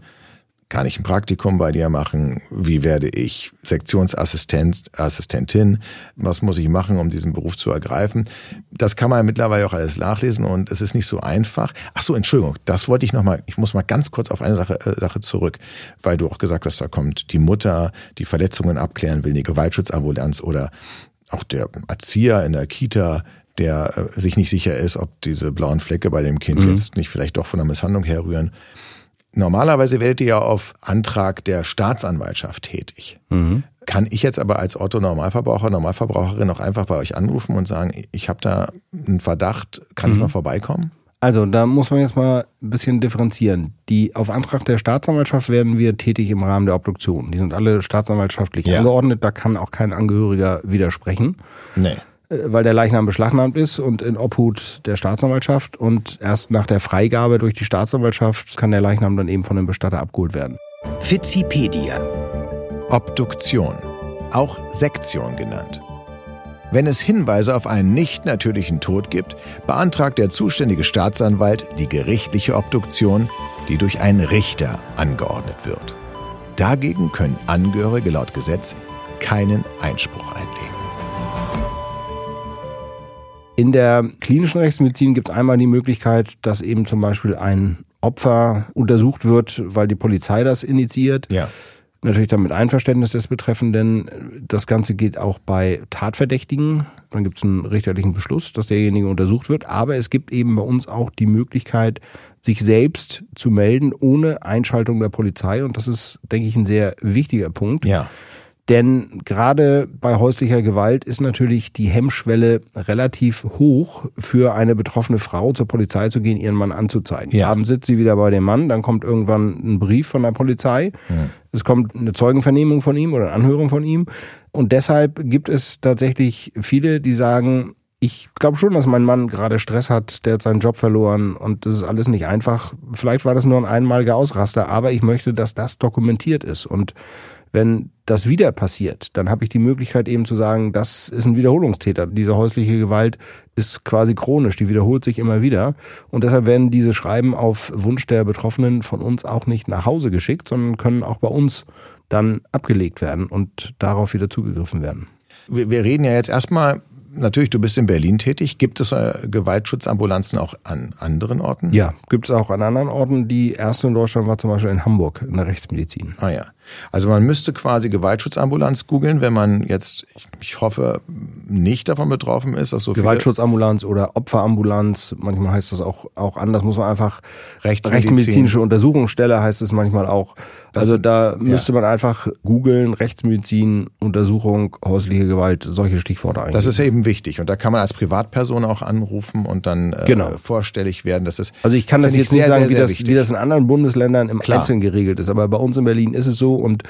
kann ich ein Praktikum bei dir machen? Wie werde ich Sektionsassistent, Assistentin? Was muss ich machen, um diesen Beruf zu ergreifen? Das kann man mittlerweile auch alles nachlesen und es ist nicht so einfach. Ach so, Entschuldigung, das wollte ich noch mal, ich muss mal ganz kurz auf eine Sache, äh, Sache zurück, weil du auch gesagt hast, da kommt die Mutter, die Verletzungen abklären will, die Gewaltschutzambulanz oder auch der Erzieher in der Kita, der äh, sich nicht sicher ist, ob diese blauen Flecke bei dem Kind jetzt nicht vielleicht doch von einer Misshandlung herrühren. Normalerweise werdet ihr ja auf Antrag der Staatsanwaltschaft tätig. Kann ich jetzt aber als Otto Normalverbraucher, Normalverbraucherin auch einfach bei euch anrufen und sagen, ich habe da einen Verdacht, kann ich mal vorbeikommen? Also, da muss man jetzt mal ein bisschen differenzieren. Die auf Antrag der Staatsanwaltschaft werden wir tätig im Rahmen der Obduktion. Die sind alle staatsanwaltschaftlich Ja. angeordnet, da kann auch kein Angehöriger widersprechen, Nee. Äh, weil der Leichnam beschlagnahmt ist und in Obhut der Staatsanwaltschaft und erst nach der Freigabe durch die Staatsanwaltschaft kann der Leichnam dann eben von dem Bestatter abgeholt werden. Wikipedia. Obduktion, auch Sektion genannt. Wenn es Hinweise auf einen nicht natürlichen Tod gibt, beantragt der zuständige Staatsanwalt die gerichtliche Obduktion, die durch einen Richter angeordnet wird. Dagegen können Angehörige laut Gesetz keinen Einspruch einlegen. In der klinischen Rechtsmedizin gibt es einmal die Möglichkeit, dass eben zum Beispiel ein Opfer untersucht wird, weil die Polizei das initiiert. Ja. Natürlich dann mit Einverständnis des Betreffenden. Das Ganze geht auch bei Tatverdächtigen. Dann gibt es einen richterlichen Beschluss, dass derjenige untersucht wird. Aber es gibt eben bei uns auch die Möglichkeit, sich selbst zu melden ohne Einschaltung der Polizei. Und das ist, denke ich, ein sehr wichtiger Punkt. Ja. Denn gerade bei häuslicher Gewalt ist natürlich die Hemmschwelle relativ hoch für eine betroffene Frau zur Polizei zu gehen, ihren Mann anzuzeigen. Ja. Abends sitzt sie wieder bei dem Mann, dann kommt irgendwann ein Brief von der Polizei, es kommt eine Zeugenvernehmung von ihm oder eine Anhörung von ihm. Und deshalb gibt es tatsächlich viele, die sagen, ich glaube schon, dass mein Mann gerade Stress hat, der hat seinen Job verloren und das ist alles nicht einfach. Vielleicht war das nur ein einmaliger Ausraster, aber ich möchte, dass das dokumentiert ist. Und wenn das wieder passiert, dann habe ich die Möglichkeit eben zu sagen, das ist ein Wiederholungstäter. Diese häusliche Gewalt ist quasi chronisch, die wiederholt sich immer wieder. Und deshalb werden diese Schreiben auf Wunsch der Betroffenen von uns auch nicht nach Hause geschickt, sondern können auch bei uns dann abgelegt werden und darauf wieder zugegriffen werden. Wir, reden ja jetzt erstmal, natürlich, du bist in Berlin tätig. Gibt es äh, Gewaltschutzambulanzen auch an anderen Orten? Ja, gibt es auch an anderen Orten. Die erste in Deutschland war zum Beispiel in Hamburg in der Rechtsmedizin. Ah ja. Also man müsste quasi Gewaltschutzambulanz googeln, wenn man jetzt, ich, hoffe, nicht davon betroffen ist, dass so Gewaltschutzambulanz oder Opferambulanz, manchmal heißt das auch, auch anders, muss man einfach Rechtsmedizin. Rechtsmedizinische Untersuchungsstelle heißt es manchmal auch. also da müsste man einfach googeln, Rechtsmedizin, Untersuchung, häusliche Gewalt, solche Stichworte eingeben. Das ist eben wichtig. Und da kann man als Privatperson auch anrufen und dann äh, Genau. vorstellig werden. Das ist, Also ich kann das jetzt nicht sehr, sagen, sehr, wie, sehr das, wichtig. wie das in anderen Bundesländern im Klar. Einzelnen geregelt ist. Aber bei uns in Berlin ist es so und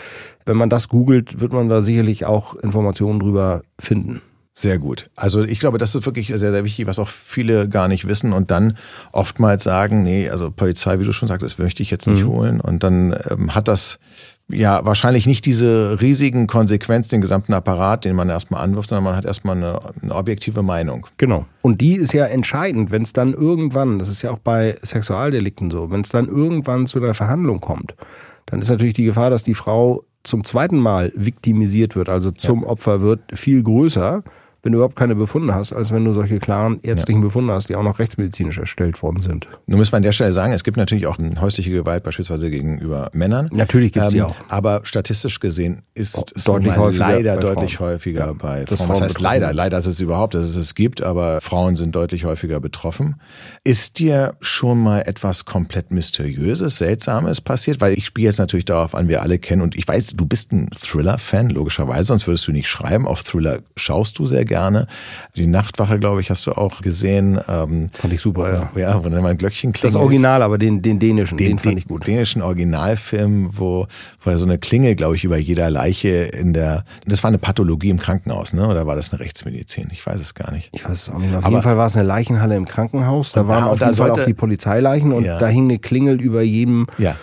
wenn man das googelt, wird man da sicherlich auch Informationen drüber finden. Sehr gut. Also ich glaube, das ist wirklich sehr, sehr wichtig, was auch viele gar nicht wissen und dann oftmals sagen, nee, also Polizei, wie du schon sagtest, möchte ich jetzt nicht holen. Und dann ähm, hat das ja wahrscheinlich nicht diese riesigen Konsequenzen, den gesamten Apparat, den man erstmal anwirft, sondern man hat erstmal eine, eine objektive Meinung. Genau. Und die ist ja entscheidend, wenn es dann irgendwann, das ist ja auch bei Sexualdelikten so, wenn es dann irgendwann zu einer Verhandlung kommt, dann ist natürlich die Gefahr, dass die Frau zum zweiten Mal viktimisiert wird, also zum Opfer wird, viel größer, wenn du überhaupt keine Befunde hast, als wenn du solche klaren ärztlichen Befunde hast, die auch noch rechtsmedizinisch erstellt worden sind. Nun muss man an der Stelle sagen, es gibt natürlich auch häusliche Gewalt beispielsweise gegenüber Männern. Natürlich gibt's die Ähm, auch. Aber statistisch gesehen ist Oh, es deutlich häufiger leider deutlich Frauen. häufiger Ja, bei Frauen. Was heißt leider? Leider ist es überhaupt, dass es es gibt, aber Frauen sind deutlich häufiger betroffen. Ist dir schon mal etwas komplett Mysteriöses, Seltsames passiert? Weil ich spiele jetzt natürlich darauf an, wir alle kennen und ich weiß, du bist ein Thriller-Fan, logischerweise, sonst würdest du nicht schreiben. Auf Thriller schaust du sehr gerne. Die Nachtwache, glaube ich, hast du auch gesehen. Ähm, Fand ich super, ja. ja, wo dann mal ein Glöckchen klingelt. Das Original, aber den, den dänischen, den, den, fand den ich gut. dänischen Originalfilm, wo, wo so eine Klingel, glaube ich, über jeder Leiche in der, das war eine Pathologie im Krankenhaus, ne? Oder war das eine Rechtsmedizin? Ich weiß es gar nicht. Ich weiß es auch nicht mehr. Auf Aber- jeden Fall war es eine Leichenhalle im Krankenhaus. Da waren da- auf jeden Fall sollte- auch die Polizeileichen und Ja. da hing eine Klingel über jedem Ja.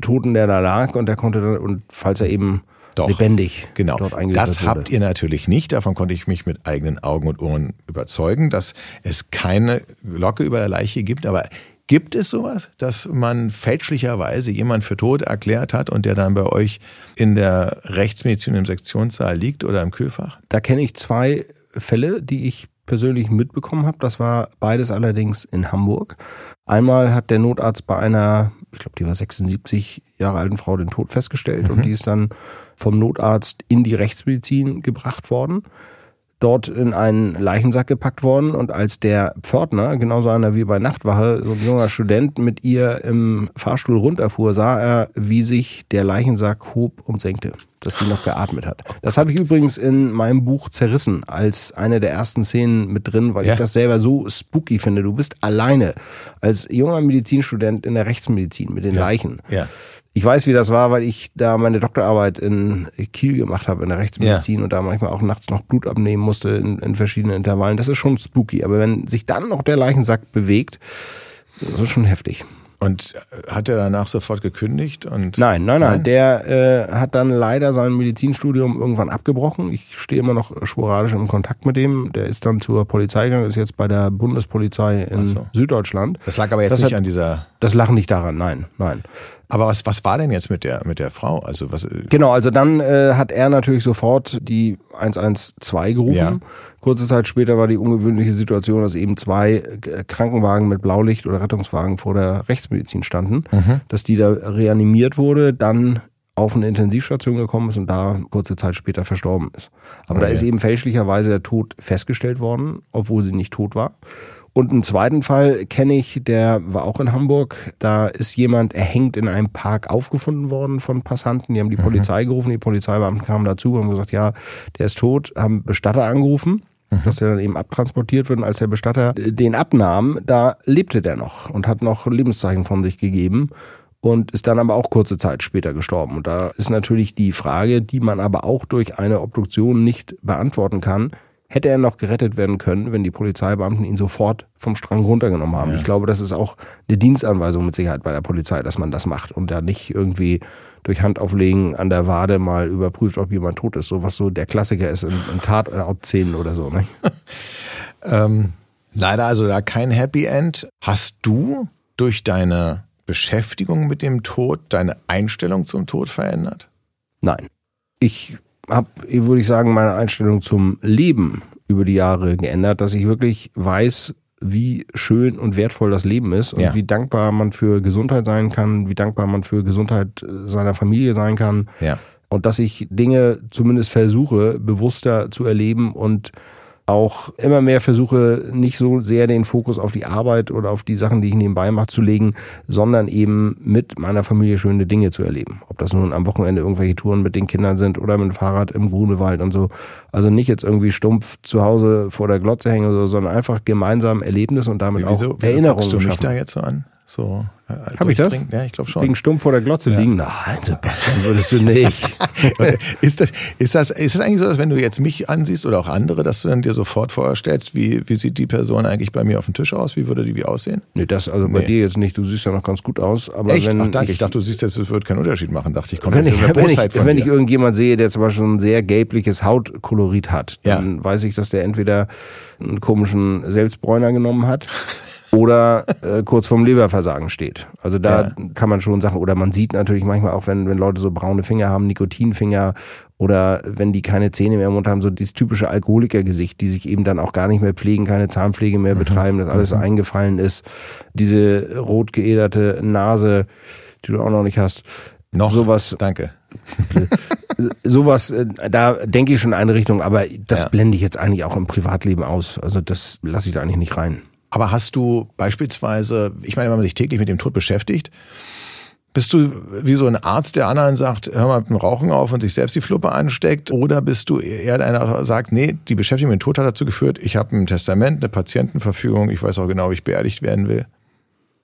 Toten, der da lag und der konnte dann, und falls er eben Doch. lebendig Genau. dort eingeliefert Das wurde. habt ihr natürlich nicht. Davon konnte ich mich mit eigenen Augen und Ohren überzeugen, dass es keine Glocke über der Leiche gibt. Aber gibt es sowas, dass man fälschlicherweise jemand für tot erklärt hat und der dann bei euch in der Rechtsmedizin im Sektionssaal liegt oder im Kühlfach? Da kenne ich zwei Fälle, die ich persönlich mitbekommen habe. Das war beides allerdings in Hamburg. Einmal hat der Notarzt bei einer, ich glaube, die war 76 Jahre alten Frau den Tod festgestellt und die ist dann vom Notarzt in die Rechtsmedizin gebracht worden. Dort in einen Leichensack gepackt worden und als der Pförtner, genauso einer wie bei Nachtwache, so ein junger Student mit ihr im Fahrstuhl runterfuhr, sah er, wie sich der Leichensack hob und senkte, dass die noch geatmet hat. Das habe ich übrigens in meinem Buch zerrissen als eine der ersten Szenen mit drin, weil Ja. ich das selber so spooky finde. Du bist alleine als junger Medizinstudent in der Rechtsmedizin mit den Leichen. Ja. Ich weiß, wie das war, weil ich da meine Doktorarbeit in Kiel gemacht habe in der Rechtsmedizin und da manchmal auch nachts noch Blut abnehmen musste in, in verschiedenen Intervallen. Das ist schon spooky. Aber wenn sich dann noch der Leichensack bewegt, das ist schon heftig. Und hat er danach sofort gekündigt? Und Nein, nein, nein. Der äh, hat dann leider sein Medizinstudium irgendwann abgebrochen. Ich stehe immer noch sporadisch im Kontakt mit dem. Der ist dann zur Polizei gegangen, ist jetzt bei der Bundespolizei in so. Süddeutschland. Das lag aber jetzt Das nicht hat- an dieser. Das lachen nicht daran, nein, nein. Aber was, was war denn jetzt mit der, mit der Frau? Also was? äh, Genau, also dann äh, hat er natürlich sofort die 112 gerufen. Ja. Kurze Zeit später war die ungewöhnliche Situation, dass eben zwei äh, Krankenwagen mit Blaulicht oder Rettungswagen vor der Rechtsmedizin standen, dass die da reanimiert wurde, dann auf eine Intensivstation gekommen ist und da kurze Zeit später verstorben ist. Aber da Okay. ist eben fälschlicherweise der Tod festgestellt worden, obwohl sie nicht tot war. Und einen zweiten Fall kenne ich, der war auch in Hamburg. Da ist jemand erhängt in einem Park aufgefunden worden von Passanten. Die haben die mhm. Polizei gerufen, die Polizeibeamten kamen dazu, haben gesagt, ja, der ist tot, haben Bestatter angerufen mhm. dass er dann eben abtransportiert wird. Und als der Bestatter den abnahm, da lebte der noch und hat noch Lebenszeichen von sich gegeben und ist dann aber auch kurze Zeit später gestorben. Und da ist natürlich die Frage, die man aber auch durch eine Obduktion nicht beantworten kann, hätte er noch gerettet werden können, wenn die Polizeibeamten ihn sofort vom Strang runtergenommen haben. Ja. Ich glaube, das ist auch eine Dienstanweisung mit Sicherheit bei der Polizei, dass man das macht und da nicht irgendwie durch Handauflegen an der Wade mal überprüft, ob jemand tot ist. So was so der Klassiker ist in, in Tatortszenen oder so. Ne? ähm, leider also da kein Happy End. Hast du durch deine Beschäftigung mit dem Tod deine Einstellung zum Tod verändert? Nein. Ich habe, würde ich sagen, meine Einstellung zum Leben über die Jahre geändert, dass ich wirklich weiß, wie schön und wertvoll das Leben ist und ja. wie dankbar man für Gesundheit sein kann, wie dankbar man für Gesundheit äh, seiner Familie sein kann. Ja. Und dass ich Dinge zumindest versuche, bewusster zu erleben und auch immer mehr versuche, nicht so sehr den Fokus auf die Arbeit oder auf die Sachen, die ich nebenbei mache, zu legen, sondern eben mit meiner Familie schöne Dinge zu erleben. Ob das nun am Wochenende irgendwelche Touren mit den Kindern sind oder mit dem Fahrrad im Grunewald und so. Also nicht jetzt irgendwie stumpf zu Hause vor der Glotze hängen, so, sondern einfach gemeinsam Erlebnis und damit wieso, auch Erinnerungen wieso du mich da jetzt so an? So, äh, Habe ich das? Ja, ich glaube schon. Wegen stumpf vor der Glotze ja. liegen? Nein, Sebastian, würdest du nicht. ist, das, ist, das, ist das eigentlich so, dass wenn du jetzt mich ansiehst oder auch andere, dass du dann dir sofort vorstellst, wie, wie sieht die Person eigentlich bei mir auf dem Tisch aus? Wie würde die wie aussehen? Nee, das also nee. bei dir jetzt nicht. Du siehst ja noch ganz gut aus. Aber Echt? Wenn Ach, danke. Ich, ich dachte, du siehst jetzt, es würde keinen Unterschied machen. Dachte ich, komm, wenn, ich, wenn, ich, wenn ich irgendjemand sehe, der zum Beispiel ein sehr gelbliches Hautkolorit hat, dann ja. weiß ich, dass der entweder einen komischen Selbstbräuner genommen hat oder äh, kurz vorm Leberversagen steht. Also da ja. kann man schon sagen, oder man sieht natürlich manchmal auch, wenn, wenn Leute so braune Finger haben, Nikotinfinger oder wenn die keine Zähne mehr im Mund haben, so dieses typische Alkoholikergesicht, die sich eben dann auch gar nicht mehr pflegen, keine Zahnpflege mehr mhm. betreiben, dass alles mhm. eingefallen ist. Diese rot geäderte Nase, die du auch noch nicht hast. Noch? Sowas. Danke. sowas, äh, da denke ich schon in eine Richtung, aber das ja. blende ich jetzt eigentlich auch im Privatleben aus. Also das lasse ich da eigentlich nicht rein. Aber hast du beispielsweise, ich meine, wenn man sich täglich mit dem Tod beschäftigt, bist du wie so ein Arzt, der anderen sagt, hör mal mit dem Rauchen auf und sich selbst die Fluppe ansteckt? Oder bist du eher einer, der sagt, nee, die Beschäftigung mit dem Tod hat dazu geführt, ich habe ein Testament, eine Patientenverfügung, ich weiß auch genau, wie ich beerdigt werden will?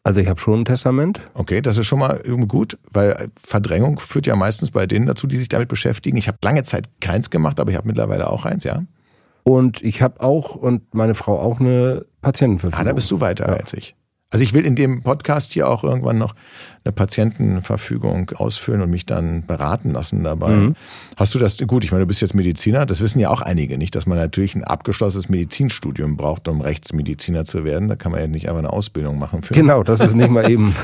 Also ich habe schon ein Testament. Okay, das ist schon mal gut, weil Verdrängung führt ja meistens bei denen dazu, die sich damit beschäftigen. Ich habe lange Zeit keins gemacht, aber ich habe mittlerweile auch eins, ja. Und ich habe auch und meine Frau auch eine Patientenverfügung. Ah, da bist du weiter ja. als ich. Also ich will in dem Podcast hier auch irgendwann noch eine Patientenverfügung ausfüllen und mich dann beraten lassen dabei. Mhm. Hast du das, gut, ich meine, du bist jetzt Mediziner, das wissen ja auch einige nicht, dass man natürlich ein abgeschlossenes Medizinstudium braucht, um Rechtsmediziner zu werden. Da kann man ja nicht einfach eine Ausbildung machen. Für. Genau, das ist nicht mal eben.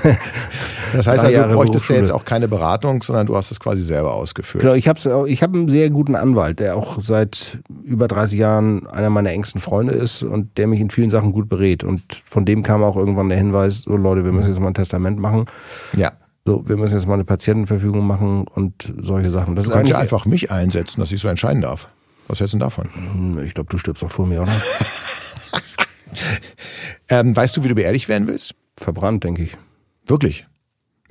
das heißt, also, du bräuchtest ja jetzt auch keine Beratung, sondern du hast es quasi selber ausgeführt. Genau, ich habe ich hab einen sehr guten Anwalt, der auch seit über 30 Jahren einer meiner engsten Freunde ist und der mich in vielen Sachen gut berät. Und von dem kam auch irgendwann der Hinweis, so Leute, wir müssen jetzt mal ein Testament machen. Ja. So, wir müssen jetzt mal eine Patientenverfügung machen und solche Sachen. Das du kannst ja einfach mich einsetzen, dass ich so entscheiden darf. Was hältst du denn davon? Hm, ich glaube, du stirbst auch vor mir, oder? ähm, weißt du, wie du beerdigt werden willst? Verbrannt, denke ich. Wirklich?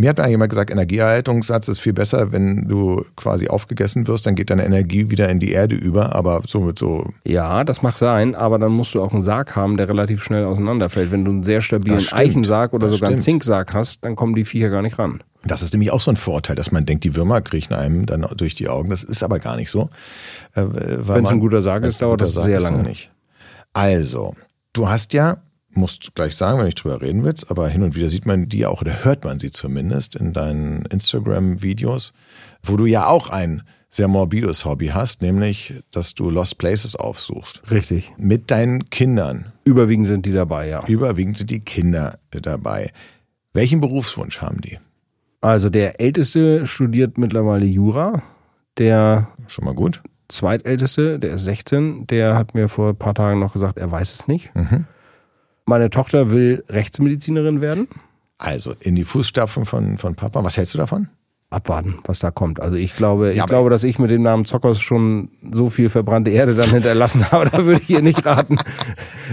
Mir hat mal jemand gesagt, Energieerhaltungssatz ist viel besser, wenn du quasi aufgegessen wirst, dann geht deine Energie wieder in die Erde über, aber so mit so. Ja, das mag sein, aber dann musst du auch einen Sarg haben, der relativ schnell auseinanderfällt. Wenn du einen sehr stabilen Eichensarg oder sogar stimmt. einenZinksarg hast, dann kommen die Viecher gar nicht ran. Das ist nämlich auch so ein Vorteil, dass man denkt, die Würmer kriechen einem dann durch die Augen. Das ist aber gar nicht so. Äh, wenn es ein guter Sarg ist, dauert das sehr lange. Nicht. Also, du hast ja musst gleich sagen, wenn ich drüber reden willst, aber hin und wieder sieht man die auch oder hört man sie zumindest in deinen Instagram-Videos, wo du ja auch ein sehr morbides Hobby hast, nämlich, dass du Lost Places aufsuchst. Richtig. Mit deinen Kindern. Überwiegend sind die dabei, ja. Überwiegend sind die Kinder dabei. Welchen Berufswunsch haben die? Also der Älteste studiert mittlerweile Jura. Der schon mal gut. Zweitälteste, der ist 16, der hat mir vor ein paar Tagen noch gesagt, er weiß es nicht. Mhm. Meine Tochter will Rechtsmedizinerin werden. Also in die Fußstapfen von, von Papa. Was hältst du davon? abwarten, was da kommt. Also ich glaube, ich glaube, dass ich mit dem Namen Zockers schon so viel verbrannte Erde dann hinterlassen habe. Da würde ich ihr nicht raten,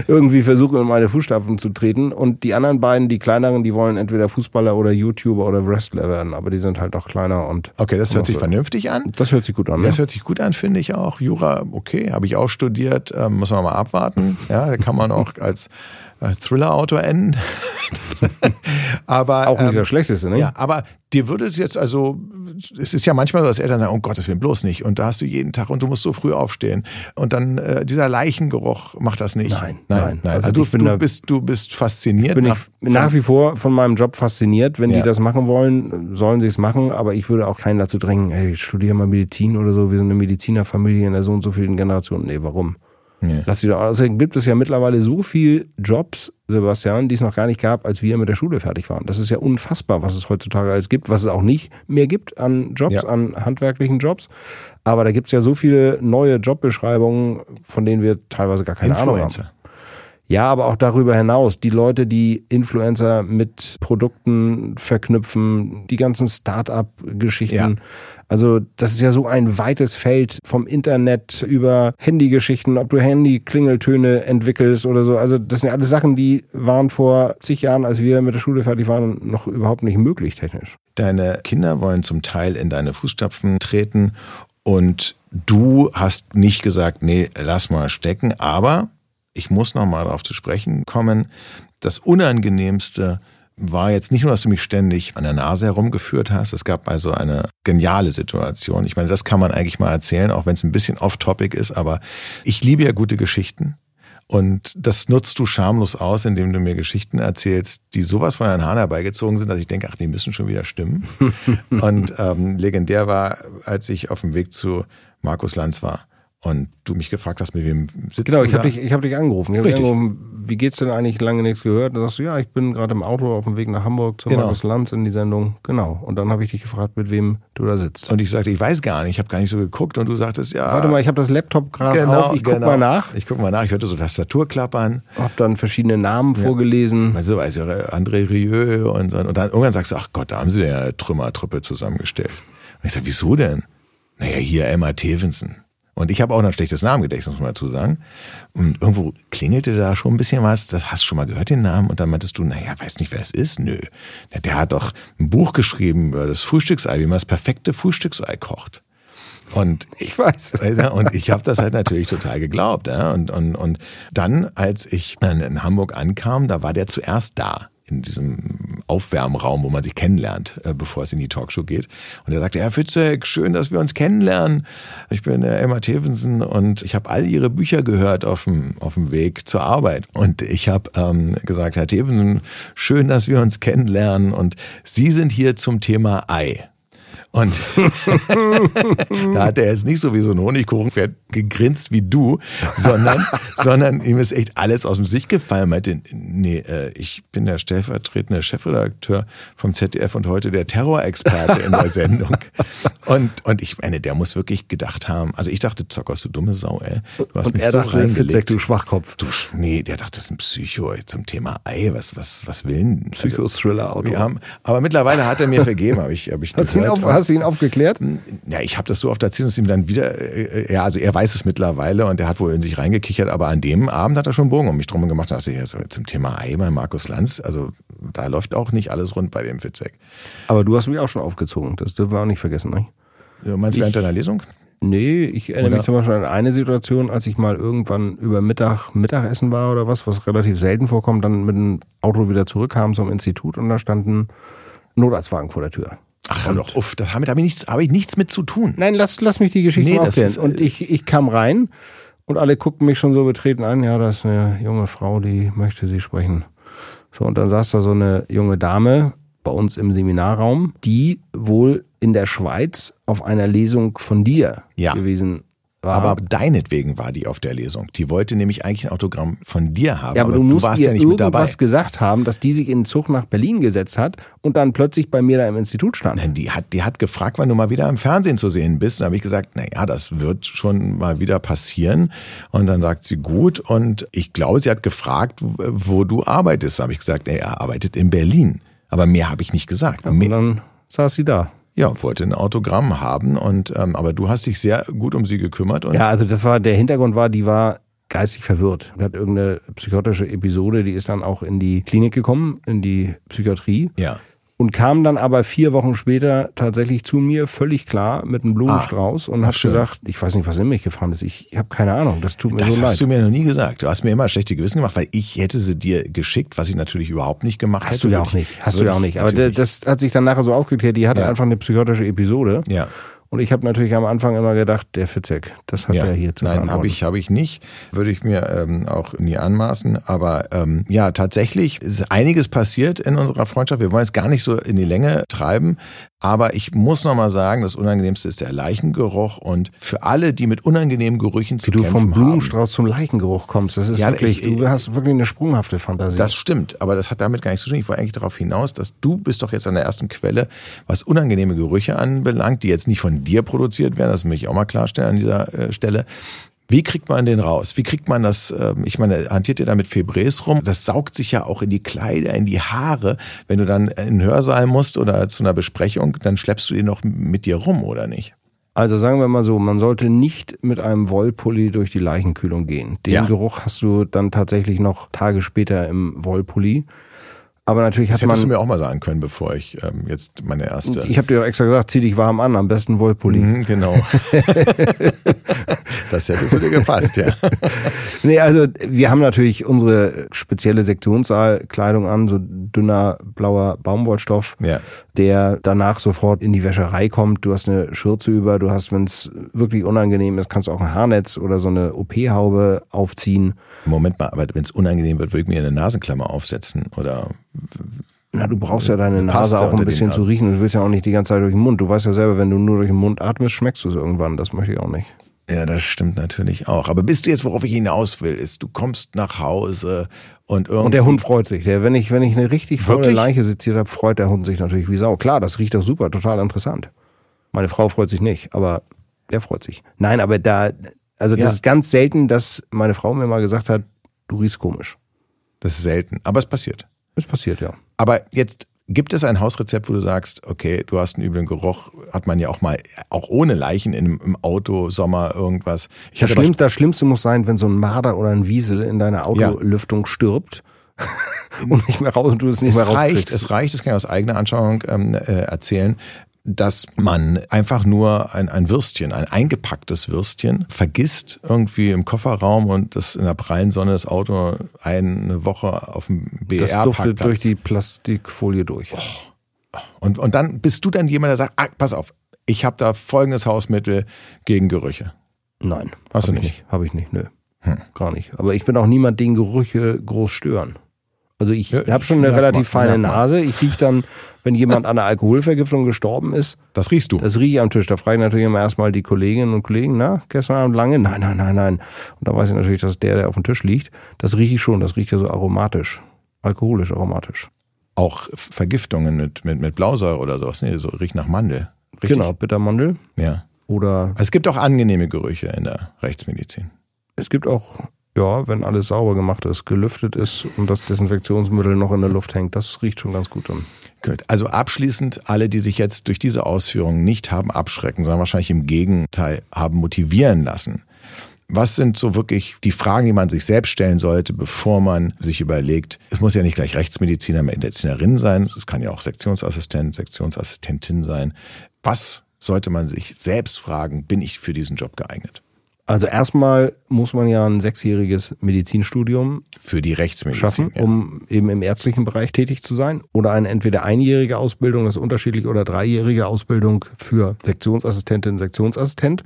irgendwie versuchen, in meine Fußstapfen zu treten. Und die anderen beiden, die kleineren, die wollen entweder Fußballer oder YouTuber oder Wrestler werden. Aber die sind halt noch kleiner und Okay, das hört sich vernünftig an. das hört sich gut an. Ne? Das hört sich gut an, finde ich auch. Jura, okay, habe ich auch studiert, ähm, muss man mal abwarten. Ja, da kann man auch als Thriller-Autor enden. aber Auch nicht ähm, das Schlechteste, ne? Ja, aber dir würde es jetzt also, es ist ja manchmal so, dass Eltern sagen, oh Gott, das will bloß nicht. Und da hast du jeden Tag und du musst so früh aufstehen. Und dann äh, dieser Leichengeruch macht das nicht. Nein, nein. nein. nein. Also Also, du, da- du bist, du bist fasziniert. bin ich nach- nach wie vor von meinem Job fasziniert. Wenn Ja. die das machen wollen, sollen sie es machen. Aber ich würde auch keinen dazu drängen, ey, studier mal Medizin oder so. Wir sind eine Medizinerfamilie in der so und so vielen Generation. Nee, warum? Nee. Lass die doch. Außerdem gibt es ja mittlerweile so viel Jobs, Sebastian, die es noch gar nicht gab, als wir mit der Schule fertig waren. Das ist ja unfassbar, was es heutzutage alles gibt, was es auch nicht mehr gibt an Jobs, Ja. an handwerklichen Jobs. Aber da gibt es ja so viele neue Jobbeschreibungen, von denen wir teilweise gar keine Ahnung haben. Ja, aber auch darüber hinaus, die Leute, die Influencer mit Produkten verknüpfen, die ganzen Start-up-Geschichten. Ja. Also das ist ja so ein weites Feld vom Internet über Handygeschichten, ob du Handy-Klingeltöne entwickelst oder so. Also das sind ja alles Sachen, die waren vor zig Jahren, als wir mit der Schule fertig waren, noch überhaupt nicht möglich technisch. Deine Kinder wollen zum Teil in deine Fußstapfen treten und du hast nicht gesagt, nee, lass mal stecken, aber ich muss noch mal darauf zu sprechen kommen. Das Unangenehmste war jetzt nicht nur, dass du mich ständig an der Nase herumgeführt hast. Es gab also eine geniale Situation. Ich meine, das kann man eigentlich mal erzählen, auch wenn es ein bisschen off-topic ist, aber ich liebe ja gute Geschichten. Und das nutzt du schamlos aus, indem du mir Geschichten erzählst, die sowas von deinen Haaren herbeigezogen sind, dass ich denke, ach, die müssen schon wieder stimmen. und ähm, legendär war, als ich auf dem Weg zu Markus Lanz war und du mich gefragt hast, mit wem sitzt Genau, du ich habe da? dich, ich hab dich angerufen. Ich hab dich angerufen, wie geht's denn eigentlich? Lange nichts gehört. Da sagst du, ja, ich bin gerade im Auto auf dem Weg nach Hamburg zu Genau. Markus Lanz in die Sendung. Genau. Und dann habe ich dich gefragt, mit wem du da sitzt. Und ich sagte, ich weiß gar nicht, ich habe gar nicht so geguckt und du sagtest, ja. Warte mal, ich habe das Laptop gerade genau, auf. Ich guck genau. mal nach. Ich guck mal nach, ich hörte so Tastaturklappern. Hab dann verschiedene Namen vorgelesen. Also, also André Rieu und, so. und dann irgendwann sagst du, ach Gott, da haben sie ja eine Trümmertruppe zusammengestellt. Und ich sag, wieso denn? Naja, hier Emma Tevensen. Und ich habe auch noch ein schlechtes Namengedächtnis, muss man dazu sagen. Und irgendwo klingelte da schon ein bisschen was. Das hast du schon mal gehört, den Namen. Und dann meintest du, naja, weiß nicht, wer es ist. Nö. Der, der hat doch ein Buch geschrieben über das Frühstücksei, wie man das perfekte Frühstücksei kocht. Und ich weiß. Und ich habe das halt natürlich total geglaubt. Ja? Und, und, und dann, als ich in Hamburg ankam, da war der zuerst da in diesem Aufwärmraum, wo man sich kennenlernt, äh, bevor es in die Talkshow geht. Und er sagte, Herr Fitzek, schön, dass wir uns kennenlernen. Ich bin äh, Emma Tevensen und ich habe all Ihre Bücher gehört auf dem, auf dem Weg zur Arbeit. Und ich habe ähm, gesagt, Herr Tevensen, schön, dass wir uns kennenlernen. Und Sie sind hier zum Thema Ei. Und da hat er jetzt nicht so wie so ein Honigkuchenpferd gegrinst wie du, sondern, sondern ihm ist echt alles aus dem Sicht gefallen. Meinte, nee, äh, ich bin der stellvertretende Chefredakteur vom ZDF und heute der Terrorexperte in der Sendung. Und, und ich meine, der muss wirklich gedacht haben, also ich dachte, Zockers, du dumme Sau, ey. Du hast Und mich er so dachte, reingelegt. Fitzek, du Schwachkopf. Du, nee, der dachte, das ist ein Psycho ey, zum Thema Ei. Was, was, was will denn? Also, Psycho-Thriller-Autor. wir haben, aber mittlerweile hat er mir vergeben, habe ich, hab ich Hast du ihn, gehört. auf, hast du ihn aufgeklärt? Ja, ich habe das so oft erzählt, dass ihm dann wieder, äh, ja, also er weiß es mittlerweile und er hat wohl in sich reingekichert, aber an dem Abend hat er schon einen Bogen um mich drum gemacht. Da dachte ich, ja, so zum Thema Ei bei Markus Lanz, also da läuft auch nicht alles rund bei dem Fitzek. Aber du hast mich auch schon aufgezogen. Das dürfen wir auch nicht vergessen, ne? Du meinst du Ich- während deiner Lesung? Nee, ich erinnere Oder? mich zum Beispiel an eine Situation, als ich mal irgendwann über Mittag Mittagessen war oder was, was relativ selten vorkommt, dann mit dem Auto wieder zurückkam zum Institut und da stand ein Notarztwagen vor der Tür. Ach, hör doch, uff, da habe ich nichts, habe ich nichts mit zu tun. Nein, lass, lass mich die Geschichte Nee, mal aufklären. ist, äh, und ich, ich kam rein und alle guckten mich schon so betreten an, ja, das ist eine junge Frau, die möchte sie sprechen. So, und dann saß da so eine junge Dame bei uns im Seminarraum, die wohl in der Schweiz auf einer Lesung von dir Ja. gewesen war. Aber deinetwegen war die auf der Lesung. Die wollte nämlich eigentlich ein Autogramm von dir haben. Ja, aber, du musst warst ihr ja nicht mit dabei. irgendwas gesagt haben, dass die sich in den Zug nach Berlin gesetzt hat und dann plötzlich bei mir da im Institut stand. Nein, die hat, die hat gefragt, wann du mal wieder im Fernsehen zu sehen bist. Und habe ich gesagt, na ja, das wird schon mal wieder passieren. Und dann sagt sie gut. Und ich glaube, sie hat gefragt, wo du arbeitest. Da habe ich gesagt, er arbeitet in Berlin. Aber mehr habe ich nicht gesagt. Und dann saß sie da. Ja, wollte ein Autogramm haben und ähm, aber du hast dich sehr gut um sie gekümmert und Ja, also das war, der Hintergrund war, die war geistig verwirrt. Hat irgendeine psychotische Episode, die ist dann auch in die Klinik gekommen, in die Psychiatrie. ja. Und kam dann aber vier Wochen später tatsächlich zu mir, völlig klar, mit einem Blumenstrauß und ach, hat schön. gesagt, ich weiß nicht, was in mich gefahren ist. Ich habe keine Ahnung, das tut mir Das so hast leid. du mir noch nie gesagt. Du hast mir immer schlechte Gewissen gemacht, weil ich hätte sie dir geschickt, was ich natürlich überhaupt nicht gemacht Hast hätte. du ja auch ich- nicht. Hast du ja auch ich nicht. Aber natürlich- das hat sich dann nachher so aufgeklärt, die hatte Ja. einfach eine psychotische Episode. Ja. Und ich habe natürlich am Anfang immer gedacht, der Fitzek, das hat Ja, er hier zu nein, habe ich, habe ich nicht. Würde ich mir ähm, auch nie anmaßen. Aber ähm, ja, tatsächlich ist einiges passiert in unserer Freundschaft. Wir wollen es gar nicht so in die Länge treiben. Aber ich muss noch mal sagen, das Unangenehmste ist der Leichengeruch. Und für alle, die mit unangenehmen Gerüchen zu Wie du kämpfen vom haben, Blumenstrauß zum Leichengeruch kommst, das ist Ja, wirklich, ich- du hast wirklich eine sprunghafte Fantasie. Das stimmt, aber das hat damit gar nichts zu tun. Ich wollte eigentlich darauf hinaus, dass du bist doch jetzt an der ersten Quelle, was unangenehme Gerüche anbelangt, die jetzt nicht von dir produziert werden, das möchte ich auch mal klarstellen an dieser äh, Stelle. Wie kriegt man den raus? Wie kriegt man das, ähm, ich meine, hantiert ihr da mit Febrés rum? Das saugt sich ja auch in die Kleider, in die Haare. Wenn du dann in den Hörsaal musst oder zu einer Besprechung, dann schleppst du den noch mit dir rum, oder nicht? Also sagen wir mal so, man sollte nicht mit einem Wollpulli durch die Leichenkühlung gehen. Den Ja. Geruch hast du dann tatsächlich noch Tage später im Wollpulli. Aber natürlich Das hat hättest du man, mir auch mal sagen können, bevor ich ähm, jetzt meine erste... ich habe dir auch extra gesagt, zieh dich warm an, am besten Wollpulli. Mhm, genau. das hätte zu dir gepasst, ja. Nee, also wir haben natürlich unsere spezielle Sektionssaalkleidung an, so dünner blauer Baumwollstoff, Ja. der danach sofort in die Wäscherei kommt. Du hast eine Schürze über, du hast, wenn es wirklich unangenehm ist, kannst du auch ein Haarnetz oder so eine OP-Haube aufziehen. Moment mal, aber wenn es unangenehm wird, würde ich mir eine Nasenklammer aufsetzen oder Na, du brauchst ja deine Paste Nase auch ein bisschen zu riechen. Du willst ja auch nicht die ganze Zeit durch den Mund. Du weißt ja selber, wenn du nur durch den Mund atmest, schmeckst du es irgendwann. Das möchte ich auch nicht. ja, das stimmt natürlich auch. Aber bist du jetzt, worauf ich hinaus will, ist, du kommst nach Hause und irgendwie Und der Hund freut sich. Der, wenn ich, wenn ich eine richtig volle? Leiche seziert habe, freut der Hund sich natürlich wie Sau. Klar, das riecht doch super, total interessant. Meine Frau freut sich nicht, aber der freut sich. Nein, aber da, also das Ja. ist ganz selten, dass meine Frau mir mal gesagt hat, du riechst komisch. das ist selten, aber es passiert. Das passiert ja. Aber jetzt gibt es ein Hausrezept, wo du sagst, okay, du hast einen üblen Geruch, hat man ja auch mal, auch ohne Leichen im, im Auto, Sommer, irgendwas. Ich Das Schlimmste, das Schlimmste muss sein, wenn so ein Marder oder ein Wiesel in deiner Autolüftung stirbt und nicht mehr raus und du es nicht es mehr reicht, rauskriegst. es reicht, das kann ich aus eigener Anschauung ähm, äh, erzählen, dass man einfach nur ein, ein Würstchen, ein eingepacktes Würstchen vergisst irgendwie im Kofferraum und das in der prallen Sonne das Auto eine Woche auf dem das duftet BR-Parkplatz. durch die Plastikfolie durch. und, und dann bist du dann jemand, der sagt, ah, pass auf, ich habe da folgendes Hausmittel gegen Gerüche. Nein. Hast du ich nicht? Habe ich nicht, nö. Hm. Gar nicht. Aber ich bin auch niemand, den Gerüche groß stören. Also ich Ja, habe schon eine relativ feine. Nase. Ich riech dann, wenn jemand an einer Alkoholvergiftung gestorben ist, Das riechst du. das rieche ich am Tisch. Da frage ich natürlich immer erstmal die Kolleginnen und Kollegen, na, gestern Abend lange? Nein, nein, nein, nein. Und dann weiß ich natürlich, dass der, der auf dem Tisch liegt, das rieche ich schon. Das riecht ja so aromatisch. Alkoholisch aromatisch. auch Vergiftungen mit, mit, mit Blausäure oder sowas. Nee, so riecht nach Mandel. Richtig? Genau, Bittermandel. Ja. Oder Es gibt auch angenehme Gerüche in der Rechtsmedizin. es gibt auch, ja, wenn alles sauber gemacht ist, gelüftet ist und das Desinfektionsmittel noch in der Luft hängt, das riecht schon ganz gut dann. Gut. Also abschließend, alle, die sich jetzt durch diese Ausführungen nicht haben abschrecken, sondern wahrscheinlich im Gegenteil haben motivieren lassen. Was sind so wirklich die Fragen, die man sich selbst stellen sollte, bevor man sich überlegt, es muss ja nicht gleich Rechtsmediziner, Medizinerin sein, es kann ja auch Sektionsassistent, Sektionsassistentin sein. Was sollte man sich selbst fragen, bin ich für diesen Job geeignet? Also erstmal muss man ja ein sechsjähriges Medizinstudium Für die Rechtsmedizin. schaffen, ja. um eben im ärztlichen Bereich tätig zu sein. Oder eine entweder einjährige Ausbildung, das ist unterschiedlich, oder dreijährige Ausbildung für Sektionsassistentin, Sektionsassistent.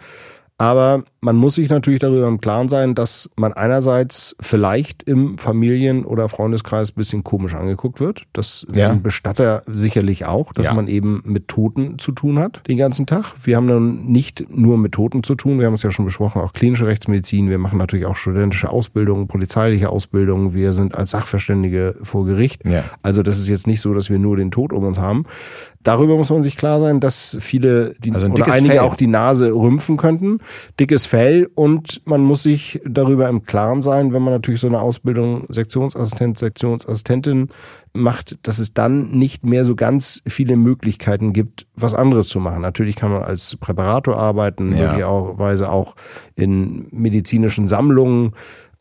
Aber man muss sich natürlich darüber im Klaren sein, dass man einerseits vielleicht im Familien- oder Freundeskreis ein bisschen komisch angeguckt wird. Das Ja. werden Bestatter sicherlich auch, dass Ja. man eben mit Toten zu tun hat den ganzen Tag. Wir haben dann nicht nur mit Toten zu tun, wir haben es ja schon besprochen, auch klinische Rechtsmedizin. Wir machen natürlich auch studentische Ausbildung, polizeiliche Ausbildung. Wir sind als Sachverständige vor Gericht. Ja. Also das ist jetzt nicht so, dass wir nur den Tod um uns haben. Darüber muss man sich klar sein, dass viele die, Also ein oder einige Fell. auch die Nase rümpfen könnten. dickes Fell und man muss sich darüber im Klaren sein, wenn man natürlich so eine Ausbildung Sektionsassistent, Sektionsassistentin macht, dass es dann nicht mehr so ganz viele Möglichkeiten gibt, was anderes zu machen. Natürlich kann man als Präparator arbeiten, Ja. möglicherweise auch in medizinischen Sammlungen.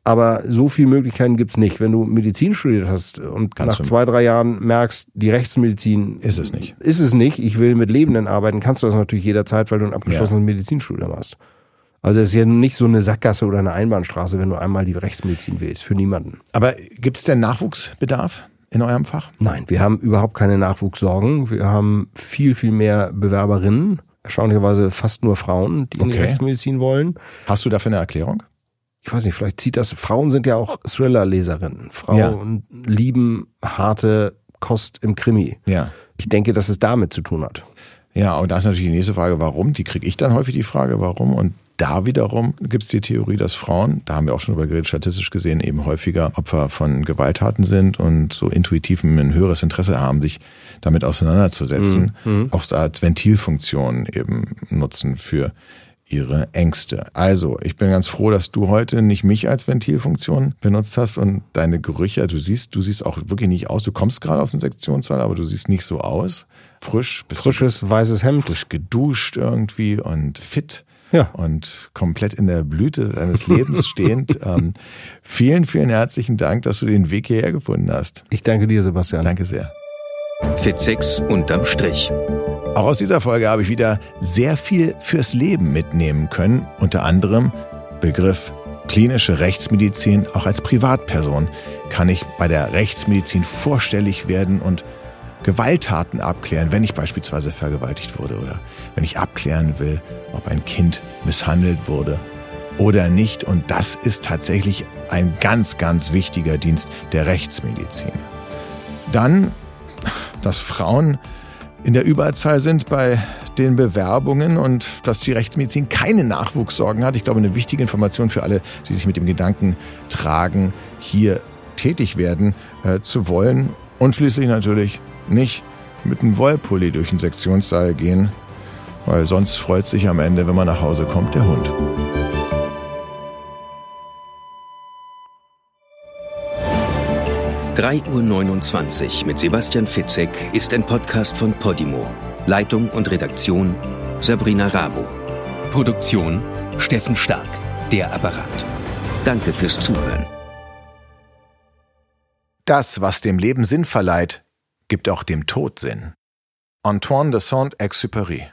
Aber so viele Möglichkeiten gibt's nicht. Wenn du Medizin studiert hast und Kannst nach zwei, drei Jahren merkst, die Rechtsmedizin Ist es nicht. ist es nicht, ich will mit Lebenden arbeiten, kannst du das natürlich jederzeit, weil du ein abgeschlossenes Medizinstudium hast. Also es ist ja nicht so eine Sackgasse oder eine Einbahnstraße, wenn du einmal die Rechtsmedizin wählst, für niemanden. Aber gibt es denn Nachwuchsbedarf in eurem Fach? Nein, wir haben überhaupt keine Nachwuchssorgen. Wir haben viel, viel mehr Bewerberinnen. Erstaunlicherweise fast nur Frauen, die in die Okay. Rechtsmedizin wollen. Hast du dafür eine Erklärung? Ich weiß nicht, vielleicht zieht das. Frauen sind ja auch Thriller-Leserinnen. Frauen lieben harte Kost im Krimi. Ja. Ich denke, dass es damit zu tun hat. Ja, und da ist natürlich die nächste Frage, warum? Die kriege ich dann häufig die Frage, warum? Und da wiederum gibt es die Theorie, dass Frauen, da haben wir auch schon drüber geredet, statistisch gesehen eben häufiger Opfer von Gewalttaten sind und so intuitiv ein höheres Interesse haben, sich damit auseinanderzusetzen, auch so als Ventilfunktion eben nutzen für ihre Ängste. Also, ich bin ganz froh, dass du heute nicht mich als Ventilfunktion benutzt hast und deine Gerüche, du siehst, du siehst auch wirklich nicht aus. Du kommst gerade aus dem Sektionssaal, aber du siehst nicht so aus. Frisch, bist du Frisches, weißes Hemd. frisch geduscht irgendwie und fit Ja. und komplett in der Blüte deines Lebens stehend. ähm, vielen, vielen herzlichen Dank, dass du den Weg hierher gefunden hast. Ich danke dir, Sebastian. Danke sehr. Fit6 unterm Strich. Auch aus dieser Folge habe ich wieder sehr viel fürs Leben mitnehmen können. Unter anderem Begriff klinische Rechtsmedizin. Auch als Privatperson kann ich bei der Rechtsmedizin vorstellig werden und Gewalttaten abklären, wenn ich beispielsweise vergewaltigt wurde oder wenn ich abklären will, ob ein Kind misshandelt wurde oder nicht. Und das ist tatsächlich ein ganz, ganz wichtiger Dienst der Rechtsmedizin. Dann, dass Frauen in der Überzahl sind bei den Bewerbungen und dass die Rechtsmedizin keine Nachwuchssorgen hat. Ich glaube, eine wichtige Information für alle, die sich mit dem Gedanken tragen, hier tätig werden äh, zu wollen. Und schließlich natürlich nicht mit einem Wollpulli durch den Sektionssaal gehen, weil sonst freut sich am Ende, wenn man nach Hause kommt, der Hund. Drei Uhr 29 mit Sebastian Fitzek ist ein Podcast von Podimo. Leitung und Redaktion Sabrina Rabo. Produktion Steffen Stark, der Apparat. Danke fürs Zuhören. Das, was dem Leben Sinn verleiht, gibt auch dem Tod Sinn. Antoine de Saint-Exupéry